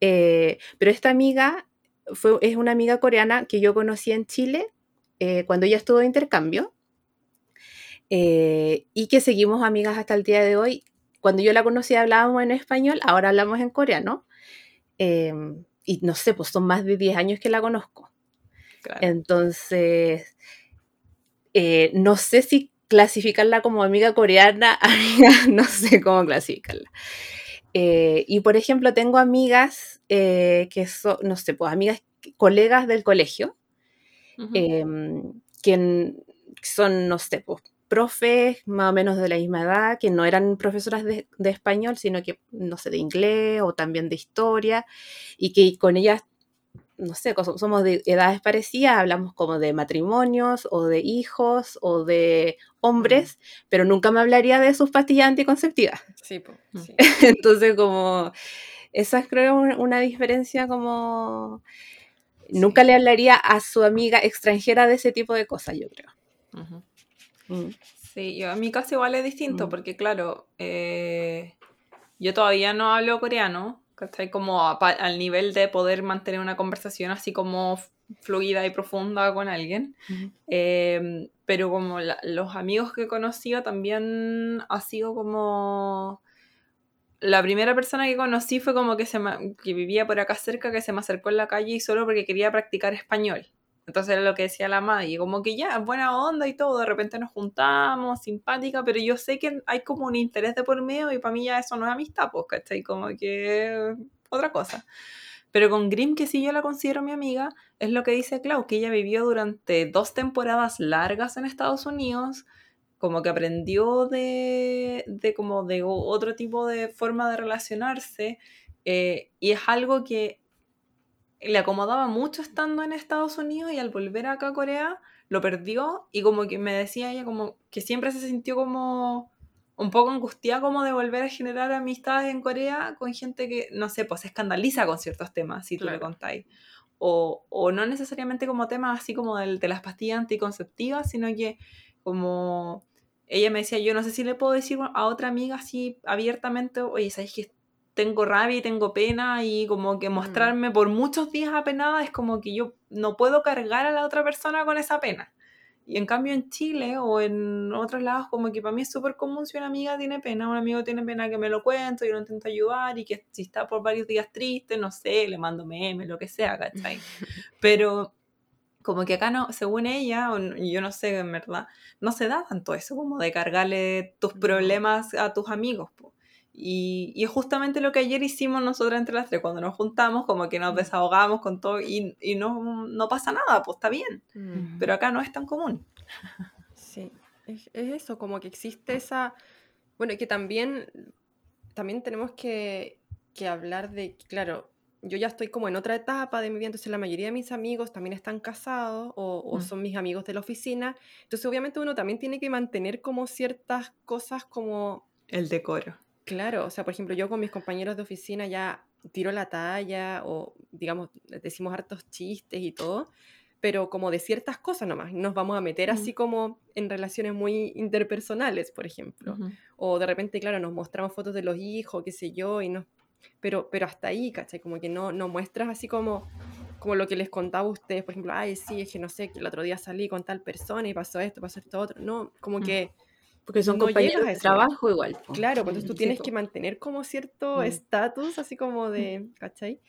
Eh, pero esta amiga fue, es una amiga coreana que yo conocí en Chile eh, cuando ella estuvo de intercambio eh, y que seguimos amigas hasta el día de hoy. Cuando yo la conocí hablábamos en español, ahora hablamos en coreano. Em, y no sé, pues son más de 10 años que la conozco. Entonces, no sé si clasificarla como amiga coreana, (laughs) amiga, no sé cómo clasificarla. Eh, y por ejemplo, tengo amigas eh, que son, no sé, pues amigas, colegas del colegio, em, que son, no sé, pues profes más o menos de la misma edad, que no eran profesoras de, de, español, sino que, no sé, de inglés o también de historia, y que con ellas no sé, somos de edades parecidas, hablamos como de matrimonios o de hijos o de hombres, pero nunca me hablaría de sus pastillas anticonceptivas. Sí, pues. (laughs) Entonces, como, esa es creo una diferencia como... Nunca le hablaría a su amiga extranjera de ese tipo de cosas, yo creo. Mm. Sí, yo, a mi caso igual es distinto, mm. porque claro, eh, yo todavía no hablo coreano, ¿cachai? Como al nivel de poder mantener una conversación así como fluida y profunda con alguien. Em, pero como los amigos que he conocido también ha sido como... La primera persona que conocí fue como que, se que vivía por acá cerca, que se me acercó en la calle y solo porque quería practicar español. Entonces era lo que decía la madre, como que ya, buena onda y todo, de repente nos juntamos, simpática, pero yo sé que hay como un interés de por medio y para mí ya eso no es amistad, pues, ¿cachai? Como que otra cosa. Pero con Grimm, que sí yo la considero mi amiga, es lo que dice Clau, que ella vivió durante dos temporadas largas en Estados Unidos, como que aprendió de, de como de otro tipo de forma de relacionarse, eh, y es algo que le acomodaba mucho estando en Estados Unidos y al volver acá a Corea lo perdió y como que me decía ella como que siempre se sintió como un poco angustiada como de volver a generar amistades en Corea con gente que, no sé, pues se escandaliza con ciertos temas, si tú le contáis. O, o, no necesariamente como temas así como del, de las pastillas anticonceptivas, sino que como ella me decía, yo no sé si le puedo decir a otra amiga así abiertamente, oye, ¿sabes que tengo rabia y tengo pena y como que mm. mostrarme por muchos días apenada es como que yo no puedo cargar a la otra persona con esa pena. Y en cambio en Chile o en otros lados como que para mí es súper común si una amiga tiene pena, un amigo tiene pena que me lo cuento, yo lo intento ayudar y que si está por varios días triste, no sé, le mando memes, lo que sea, ¿cachai? (laughs) Pero como que acá no, según ella, o yo no sé en verdad, no se da tanto eso como de cargarle tus problemas a tus amigos. Y, y, es justamente lo que ayer hicimos nosotros entre las tres, cuando nos juntamos, como que nos mm. desahogamos con todo y, y no, no, pasa nada, pues está bien. Mm. Pero acá no es tan común. (laughs) Sí, es, es, eso, como que existe esa... Bueno, y que también, también tenemos que, que hablar de, claro, yo ya estoy como en otra etapa de mi vida, entonces la mayoría de mis amigos también están casados o, o, mm. son mis amigos de la oficina, entonces obviamente uno también tiene que mantener como ciertas cosas como... El decoro. Claro, o sea, por ejemplo, yo con mis compañeros de oficina ya tiro la talla o, digamos, decimos hartos chistes y todo, pero como de ciertas cosas nomás. Nos vamos a meter así como en relaciones muy interpersonales, por ejemplo. O de repente, claro, nos mostramos fotos de los hijos, qué sé yo, y no... Pero, pero hasta ahí, ¿cachai? Como que no, no muestras así como, como lo que les contaba a ustedes, por ejemplo, ay, sí, es que no sé, que el otro día salí con tal persona y pasó esto, pasó esto otro. No, como que porque son compañeros de trabajo igual. Claro, pues tú tienes que mantener como cierto estatus, así como de, ¿cachai?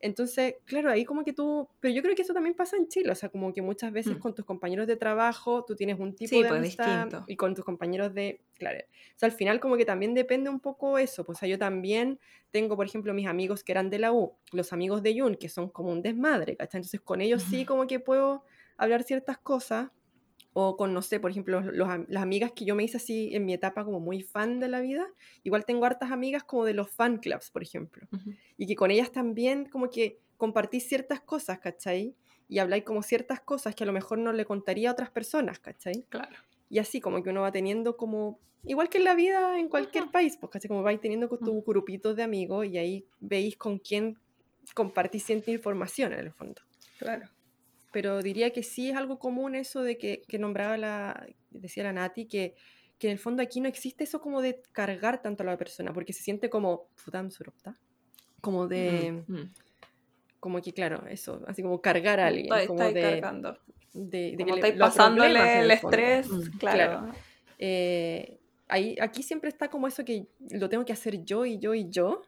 Entonces, claro, ahí como que tú, pero yo creo que eso también pasa en Chile, o sea, como que muchas veces Mm. con tus compañeros de trabajo tú tienes un tipo Sí, de pues, amistad distinto. y con tus compañeros de, claro, o sea, al final como que también depende un poco eso, pues o sea, yo también tengo, por ejemplo, mis amigos que eran de la U, los amigos de Jun, que son como un desmadre, ¿cachai? Entonces con ellos sí Ujú. como que puedo hablar ciertas cosas, o con, no sé, por ejemplo, los- las amigas que yo me hice así en mi etapa como muy fan de la vida, igual tengo hartas amigas como de los fan clubs, por ejemplo y que con ellas también como que compartís ciertas cosas, ¿cachai? Y habláis como ciertas cosas que a lo mejor no le contaría a otras personas, ¿cachai? Claro. Y así como que uno va teniendo como, igual que en la vida en cualquier país, pues, ¿cachai? Como vais teniendo con Ujú. tu grupito de amigos y ahí veis con quién compartís cierta información en el fondo. Claro. Pero diría que sí es algo común eso de que, que nombraba la, decía la Nati, que, que en el fondo aquí no existe eso como de cargar tanto a la persona, porque se siente como, como de, Mm. como que claro, eso, así como cargar a alguien, Está, como está de, cargando. de, de que Como le- pasándole el estrés, Mm, claro. claro. Eh, ahí, aquí siempre está como eso que lo tengo que hacer yo y yo y yo.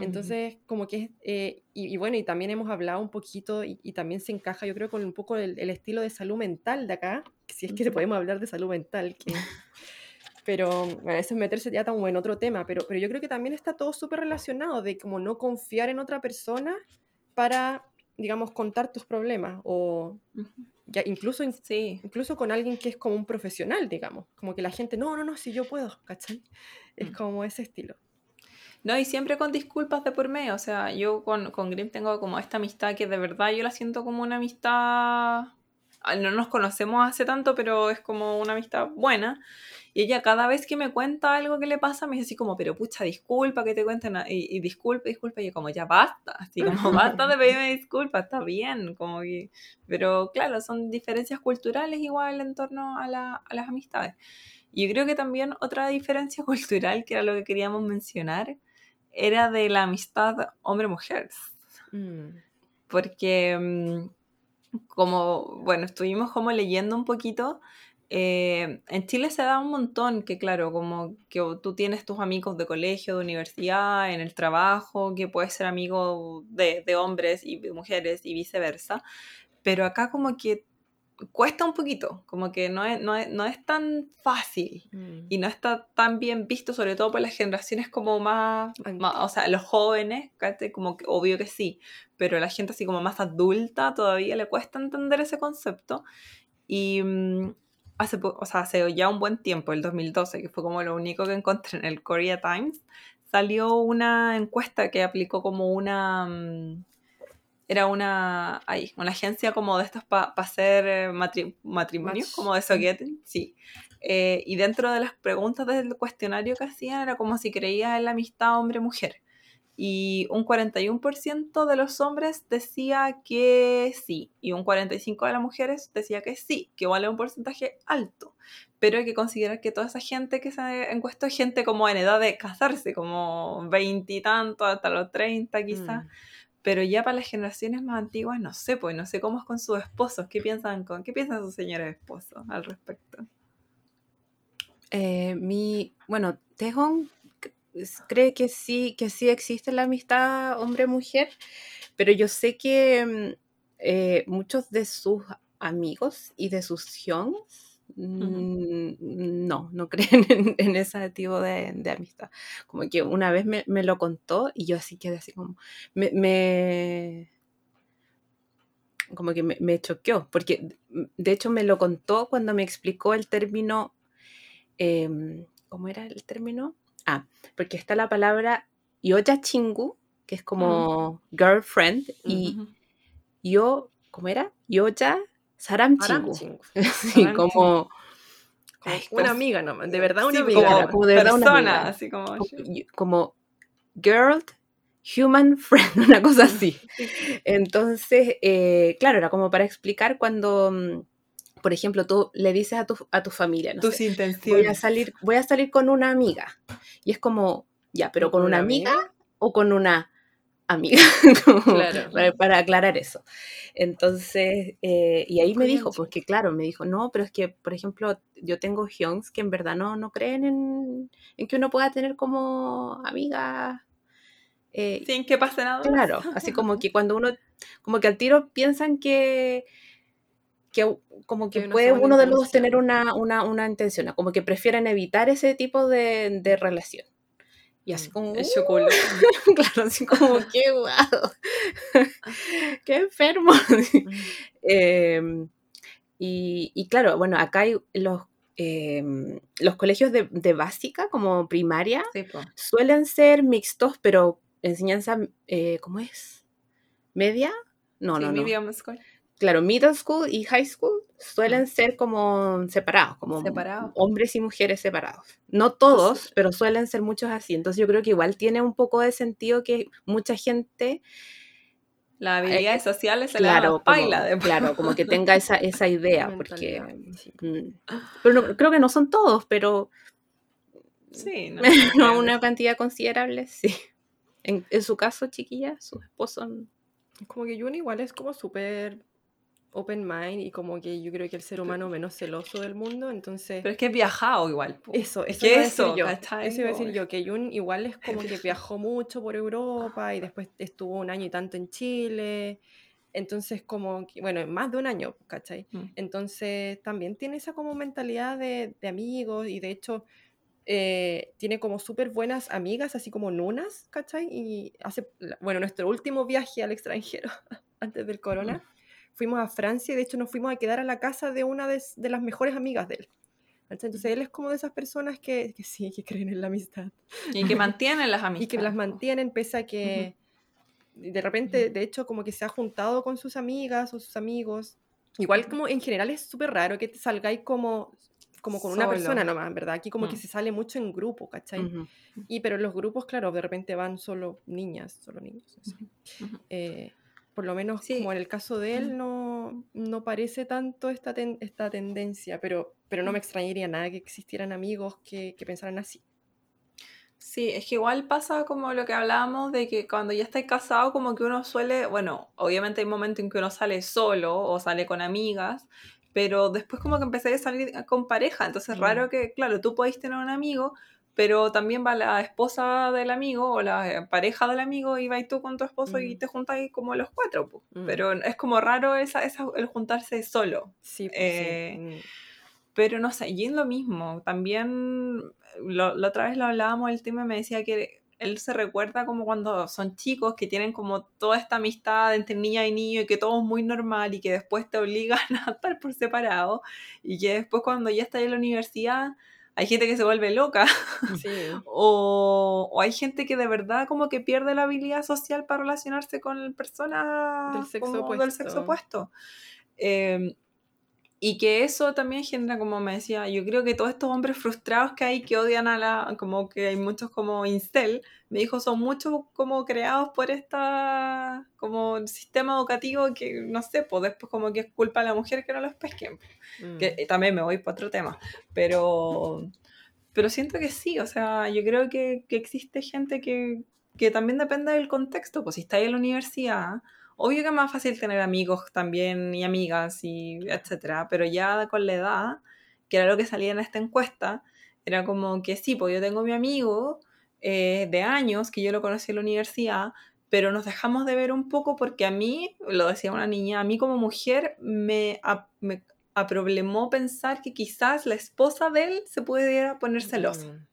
Entonces, como que es, eh, y, y bueno, y también hemos hablado un poquito, y, y también se encaja, yo creo, con un poco el, el estilo de salud mental de acá, si es que podemos hablar de salud mental, que, (laughs) pero bueno, eso es meterse ya tan en otro tema, pero, pero yo creo que también está todo súper relacionado, de como no confiar en otra persona para, digamos, contar tus problemas, o ya incluso, in- Sí. incluso con alguien que es como un profesional, digamos, como que la gente, no, no, no, si yo puedo, ¿cachai? Es Mm. como ese estilo. No, y siempre con disculpas de por medio. O sea, yo con, con Grim tengo como esta amistad que de verdad yo la siento como una amistad. ah, No nos conocemos hace tanto, pero es como una amistad buena. Y ella cada vez que me cuenta algo que le pasa, me dice así como, pero pucha, disculpa que te cuenten. Y, y disculpa, disculpa. Y yo como, ya basta. Así como, basta de pedirme disculpas, está bien. Como que... Pero claro, son diferencias culturales igual en torno a, la- a las amistades. Y yo creo que también otra diferencia (laughs) cultural, que era lo que queríamos mencionar, era de la amistad hombre-mujer. Mm. Porque, mm, como, bueno, estuvimos como leyendo un poquito, eh, en Chile se da un montón que, claro, como que tú tienes tus amigos de colegio, de universidad, en el trabajo, que puedes ser amigo de, de hombres y de mujeres y viceversa. Pero acá como que cuesta un poquito, como que no es, no es, no es tan fácil Mm. y no está tan bien visto, sobre todo por las generaciones como más, más- o sea, los jóvenes, como que obvio que sí, pero la gente así como más adulta todavía le cuesta entender ese concepto. Y mm, hace, o sea, hace ya un buen tiempo, el 2012, que fue como lo único que encontré en el Korea Times, salió una encuesta que aplicó como una... mm, era una, ay, una agencia como de estos para hacer eh, matri- matrimonio, Match. como de Sogeting, sí. Eh, y dentro de las preguntas del cuestionario que hacían era como si creías en la amistad hombre-mujer. Y un 41% de los hombres decía que sí, y un 45% de las mujeres decía que sí, que igual es un porcentaje alto. Pero hay que considerar que toda esa gente que se encuestó es gente como en edad de casarse, como veintitantos hasta los 30 quizás. Mm. Pero ya para las generaciones más antiguas, no sé, pues no sé cómo es con sus esposos. ¿Qué piensan con qué piensan sus señores esposos al respecto? Eh, mi, bueno, Tejón cree que sí, que sí existe la amistad hombre-mujer, pero yo sé que mm, eh, muchos de sus amigos y de sus hyons mm, no, no (laughs) creen en, en ese tipo de, de amistad. Como que una vez me, me lo contó y yo así quedé así como, me, me- como que me, me choqueó, porque de hecho me lo contó cuando me explicó el término em, ¿cómo era el término? Ah, porque está la palabra yoya chingu, que es como girlfriend, y yo, ¿cómo era? Yoya saram Aram chingu. chingu. (laughs) Sí, como, ay, Una amiga nomás, de verdad una Sí, amiga. como de verdad una persona, amiga. así como... como, girl, human (laughs) friend, una cosa así. (laughs) Entonces, eh, claro, era como para explicar cuando, mm, por ejemplo, tú le dices a tu, a tu familia, no tus sé, voy a intenciones. salir, voy a salir con una amiga. Y es como, ya, pero con una amiga o con una amiga, (laughs) Como Claro. para, para aclarar eso. Entonces, eh, y ahí me dijo, porque claro, me dijo, no, pero es que, por ejemplo, yo tengo hyungs que en verdad no, no creen en, en que uno pueda tener como amigas eh, Sin que pase nada. Claro, así como que cuando uno, como que al tiro piensan que, que como Que puede uno de los dos tener una, una, una intención, como que prefieren evitar ese tipo de, de relación. Y así Mm, como, El "Uh", chocolate. (laughs) claro, así como, (laughs) qué guau, (laughs) qué enfermo. Mm. Em, y, y claro, bueno, acá hay los, em, los colegios de, de básica, como primaria, Sí, suelen ser mixtos, pero enseñanza, eh, ¿cómo es? ¿Media? No, Sí, no, no. Claro, middle school y high school suelen ser como separados, como hombres y mujeres separados. No todos, pero suelen ser muchos así. Entonces yo creo que igual tiene un poco de sentido que mucha gente, Las habilidades sociales se claro, como, baila claro, como que tenga (laughs) esa, esa idea, porque... sí. mm, Pero no- creo que no son todos, pero Sí, no. (laughs) no una cantidad considerable, sí. En, en su caso, chiquilla, sus esposos... Como que Jun igual es como súper open mind y como que yo creo que el ser humano menos celoso del mundo, entonces... Pero es que es viajado igual. po. Eso, Es eso iba eso, yo. Eso iba a decir yo, que Jun igual es como que (laughs) viajó mucho por Europa y después estuvo un año y tanto en Chile. Entonces, como que, bueno, más de un año, ¿cachai? Mm. Entonces, también tiene esa como mentalidad de, de amigos y de hecho eh, tiene como súper buenas amigas, así como nunas, ¿cachai? Y hace, bueno, nuestro último viaje al extranjero (laughs) antes del corona, fuimos a Francia y de hecho nos fuimos a quedar a la casa de una de, de las mejores amigas de él. Entonces él es como de esas personas que, que sí, que creen en la amistad Y que mantienen las amistades. (laughs) y que las mantienen pese a que de repente, de hecho, como que se ha juntado con sus amigas o sus amigos. Igual como en general es súper raro que te salgáis como, como con una Solo. persona nomás, ¿verdad? Aquí como que Mm. se sale mucho en grupo, ¿cachai? Ujú. Y pero los grupos, claro, de repente van solo niñas, solo niños. no sé. Ujú. Eh, por lo menos Sí. como en el caso de él no, no parece tanto esta, ten- esta tendencia, pero, pero no me extrañaría nada que existieran amigos que, que pensaran así. Sí, es que igual pasa como lo que hablábamos de que cuando ya estáis casado, como que uno suele, bueno, obviamente hay momentos en que uno sale solo o sale con amigas, pero después como que empezáis a salir con pareja, entonces es raro Mm. que, claro, tú podéis tener un amigo, pero también va la esposa del amigo o la pareja del amigo y vais tú con tu esposo y Mm. te juntáis como los cuatro. Mm. pero es como raro esa, esa, el juntarse solo. Sí, pues, Eh, sí. mm. Pero no sé, y es lo mismo. También lo- la otra vez lo hablábamos el tema y me decía que él se recuerda como cuando son chicos que tienen como toda esta amistad entre niña y niño y que todo es muy normal y que después te obligan (laughs) a estar por separado y que después cuando ya estás en la universidad hay gente que se vuelve loca (laughs) Sí. o, o hay gente que de verdad como que pierde la habilidad social para relacionarse con personas Del sexo como del sexo opuesto. opuesto. Eh, y que eso también genera, como me decía, yo creo que todos estos hombres frustrados que hay, que odian a la, como que hay muchos como incel, me dijo, son muchos como creados por esta, como sistema educativo que, no sé, pues después como que es culpa de la mujer que no los pesquen. mm. Que eh, también me voy para otro tema, pero, pero siento que sí, o sea, yo creo que, que existe gente que, que también depende del contexto, pues si estáis en la universidad, obvio que es más fácil tener amigos también y amigas y etcétera, pero ya con la edad, que era lo que salía en esta encuesta, era como que sí, pues yo tengo mi amigo eh, de años que yo lo conocí en la universidad, pero nos dejamos de ver un poco porque a mí, lo decía una niña, a mí como mujer me, a- me aproblemó pensar que quizás la esposa de él se pudiera poner celosa. Mm.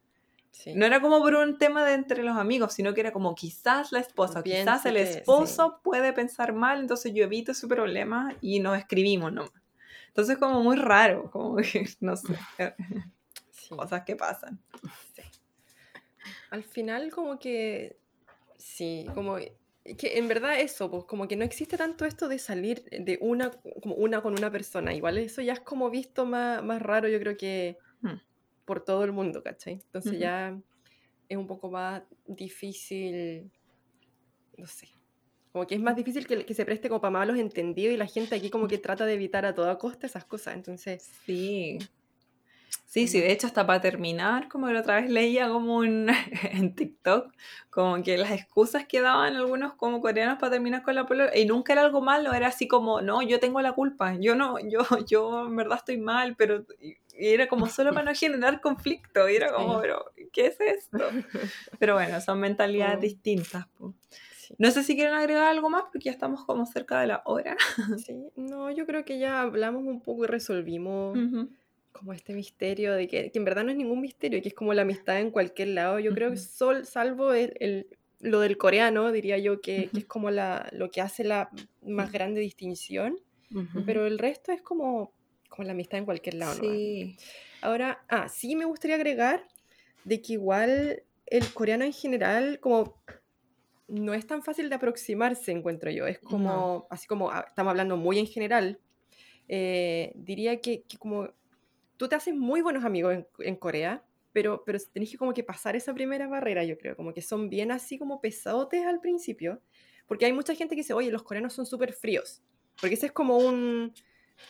Sí. No era como por un tema de entre los amigos, sino que era como quizás la esposa, quizás el que- esposo puede pensar mal, entonces yo evito ese problema y nos escribimos nomás. Entonces como muy raro, como (laughs) que no sé, Sí. cosas que pasan. Al final como que sí, como que en verdad eso, pues como que no existe tanto esto de salir de una como una con una persona, igual eso ya es como visto más, más raro, yo creo que Hmm. por todo el mundo, ¿cachai? Entonces ya es un poco más difícil, no sé, como que es más difícil que, que se preste como para malos entendidos y la gente aquí como que trata de evitar a toda costa esas cosas, entonces... Sí. Sí, sí, de hecho hasta para terminar, como la otra vez leía como un, (laughs) en TikTok, como que las excusas que daban algunos como coreanos para terminar con la polola, y nunca era algo malo, era así como, no, yo tengo la culpa, yo no, yo, (laughs) yo en verdad estoy mal, pero y era como solo para no generar conflicto. Y era como, pero, ¿qué es esto? Pero bueno, son mentalidades Oh. distintas. No sé si quieren agregar algo más porque ya estamos como cerca de la hora. Sí, no, yo creo que ya hablamos un poco y resolvimos como este misterio de que, que en verdad no es ningún misterio, que es como la amistad en cualquier lado. Yo creo que sol, salvo el, el- lo del coreano, diría yo, que, que es como la, lo que hace la más grande distinción, pero el resto es como, como la amistad en cualquier lado. Sí. Ahora, ah, sí me gustaría agregar de que igual el coreano en general, como no es tan fácil de aproximarse, encuentro yo. Es como, así como ah, estamos hablando muy en general, eh, diría que, que como tú te haces muy buenos amigos en, en Corea, pero, pero tenés que como que pasar esa primera barrera, yo creo, como que son bien así como pesadotes al principio, porque hay mucha gente que dice, oye, los coreanos son súper fríos, porque ese es como un,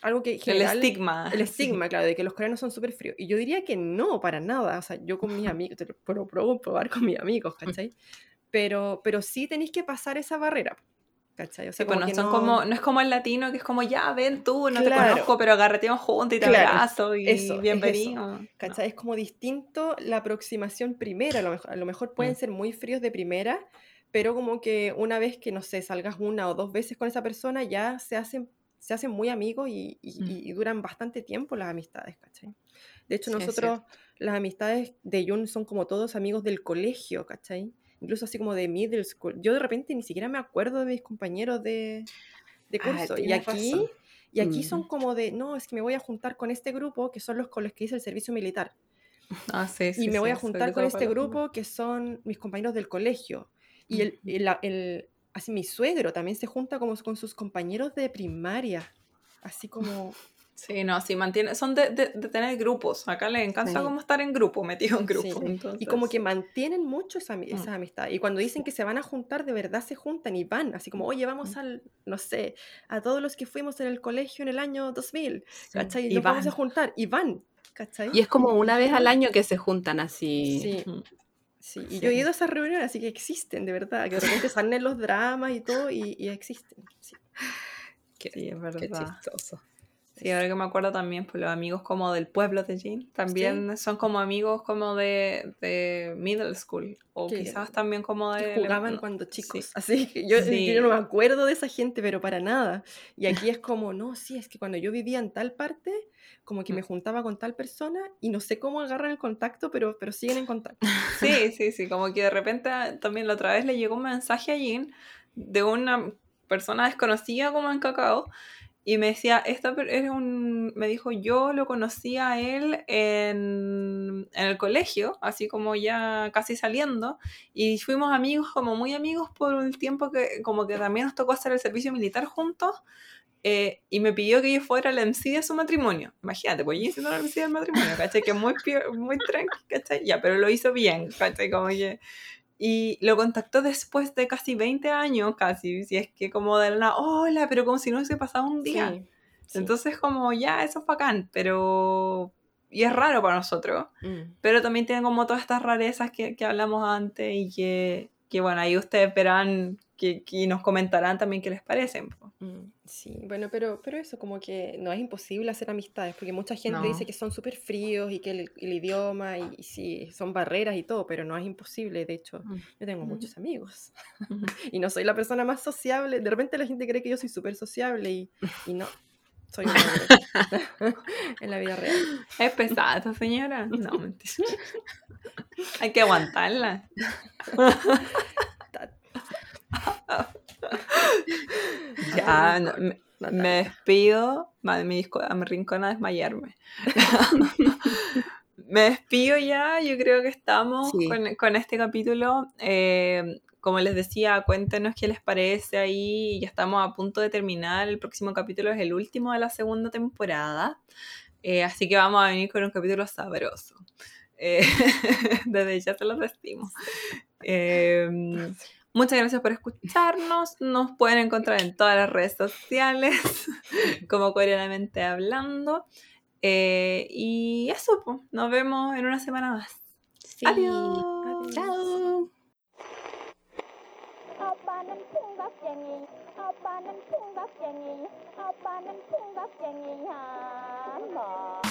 algo que en El general- estigma. el (laughs) estigma, claro, de que los coreanos son súper fríos. Y yo diría que no, para nada. O sea, yo con mis amigos, te lo puedo puedo probar con mis amigos, ¿cachai? Pero, pero sí tenéis que pasar esa barrera, ¿cachai? O Sí, sea, pues como no son no- como, no es como el latino que es como, ya, ven tú, no te Claro. conozco, pero agarreteamos juntos y te Claro, abrazo y eso, es bienvenido. No. ¿Cachai? Es como distinto la aproximación primera. A lo mejor, a lo mejor pueden Mm. ser muy fríos de primera, pero como que una vez que, no sé, salgas una o dos veces con esa persona, ya se hacen, se hacen muy amigos y, y- Mm. y duran bastante tiempo las amistades, ¿cachai? De hecho, Sí, es nosotros, las amistades de Jun son como todos amigos del colegio, ¿cachai? Incluso así como de middle school. Yo de repente ni siquiera me acuerdo de mis compañeros de, de Ah, curso. y tienes aquí, razón. y aquí Mm. son como de, no, es que me voy a juntar con este grupo, que son los con los que hice el servicio militar. Ah, sí, sí, Y me voy sí, a sobre juntar con este grupo que son mis compañeros del colegio. Y el, el- el- así mi suegro también se junta como con sus compañeros de primaria. Así como, Sí, no, sí, mantiene, son de, de- de tener grupos. Acá les encanta Sí. como estar en grupo, metido en grupo. Sí. entonces- y como que mantienen mucho esa, Mm. esa amistad. Y cuando dicen que se van a juntar, de verdad se juntan y van. Así como, oye, vamos al, no sé, a todos los que fuimos en el colegio en el año 2000. Sí, ¿Cachai? y Nos vamos a van. juntar. Y van. ¿Cachai? Y es como una vez al año que se juntan así. Sí. Ujú. Sí, y Sí. yo he ido a esas reuniones, así que existen, de verdad, que de repente salen en los dramas y todo, y, y existen. sí. Qué, Sí, es qué verdad. chistoso. Sí, ahora que me acuerdo también, pues los amigos como del pueblo de Jean también son como amigos como de, de middle school o quizás también como de... que jugaban cuando sí. chicos. (laughs) Así que yo, Sí. yo no me acuerdo de esa gente, pero para nada. Y aquí es (laughs) como, no, sí, es que cuando yo vivía en tal parte, como que Mm. me juntaba con tal persona y no sé cómo agarran el contacto, pero, pero siguen en contacto. (laughs) Sí, sí, sí, como que de repente también la otra vez le llegó un mensaje a Jean de una persona desconocida como en Cacao y me decía, esta es un, me dijo, yo lo conocí a él en, en el colegio, así como ya casi saliendo, y fuimos amigos, como muy amigos por un tiempo que como que también nos tocó hacer el servicio militar juntos. eh, y me pidió que yo fuera el MC de su matrimonio. Imagínate, pues yo siendo el MC del matrimonio, ¿cachai? Que muy, muy tranqui, ¿cachai? Ya, pero lo hizo bien, ¿cachai? Como que... Y lo contactó después de casi 20 años, casi, si es que como de la hola, pero como si no hubiese pasado un día. Sí, sí. Entonces como ya, eso es bacán, pero... Y es raro para nosotros, Mm. pero también tiene como todas estas rarezas que, que hablamos antes y que, que, bueno, ahí ustedes verán que, que nos comentarán también qué les parecen. Mm, Sí, bueno, pero, pero eso, como que no es imposible hacer amistades, porque mucha gente No. dice que son súper fríos y que el, el idioma y, y sí, son barreras y todo, pero no es imposible, de hecho, Mm. yo tengo muchos amigos (laughs) y no soy la persona más sociable, de repente la gente cree que yo soy súper sociable y, y no, soy una barrera (laughs) en la vida real. ¿Es pesada esta señora? No, (laughs) mentira. Hay que aguantarla. Ta- (laughs) Ya, no, me, despido. Madre, me disco- me rincona a desmayarme. me despido ya. Yo creo que estamos Sí. con, con este capítulo. Eh, como les decía, cuéntenos qué les parece ahí. Ya estamos a punto de terminar. El próximo capítulo es el último de la segunda temporada. Eh, así que vamos a venir con un capítulo sabroso. Eh, (laughs) desde ya se los decimos. Eh, muchas gracias por escucharnos. Nos pueden encontrar en todas las redes sociales, (laughs) como coreanamente hablando. Eh, y eso, pues, nos vemos en una semana más. Sí. Adiós. Chao. 풍각쟁이 아빠는 풍각쟁이 아빠는 풍각쟁이야 뭐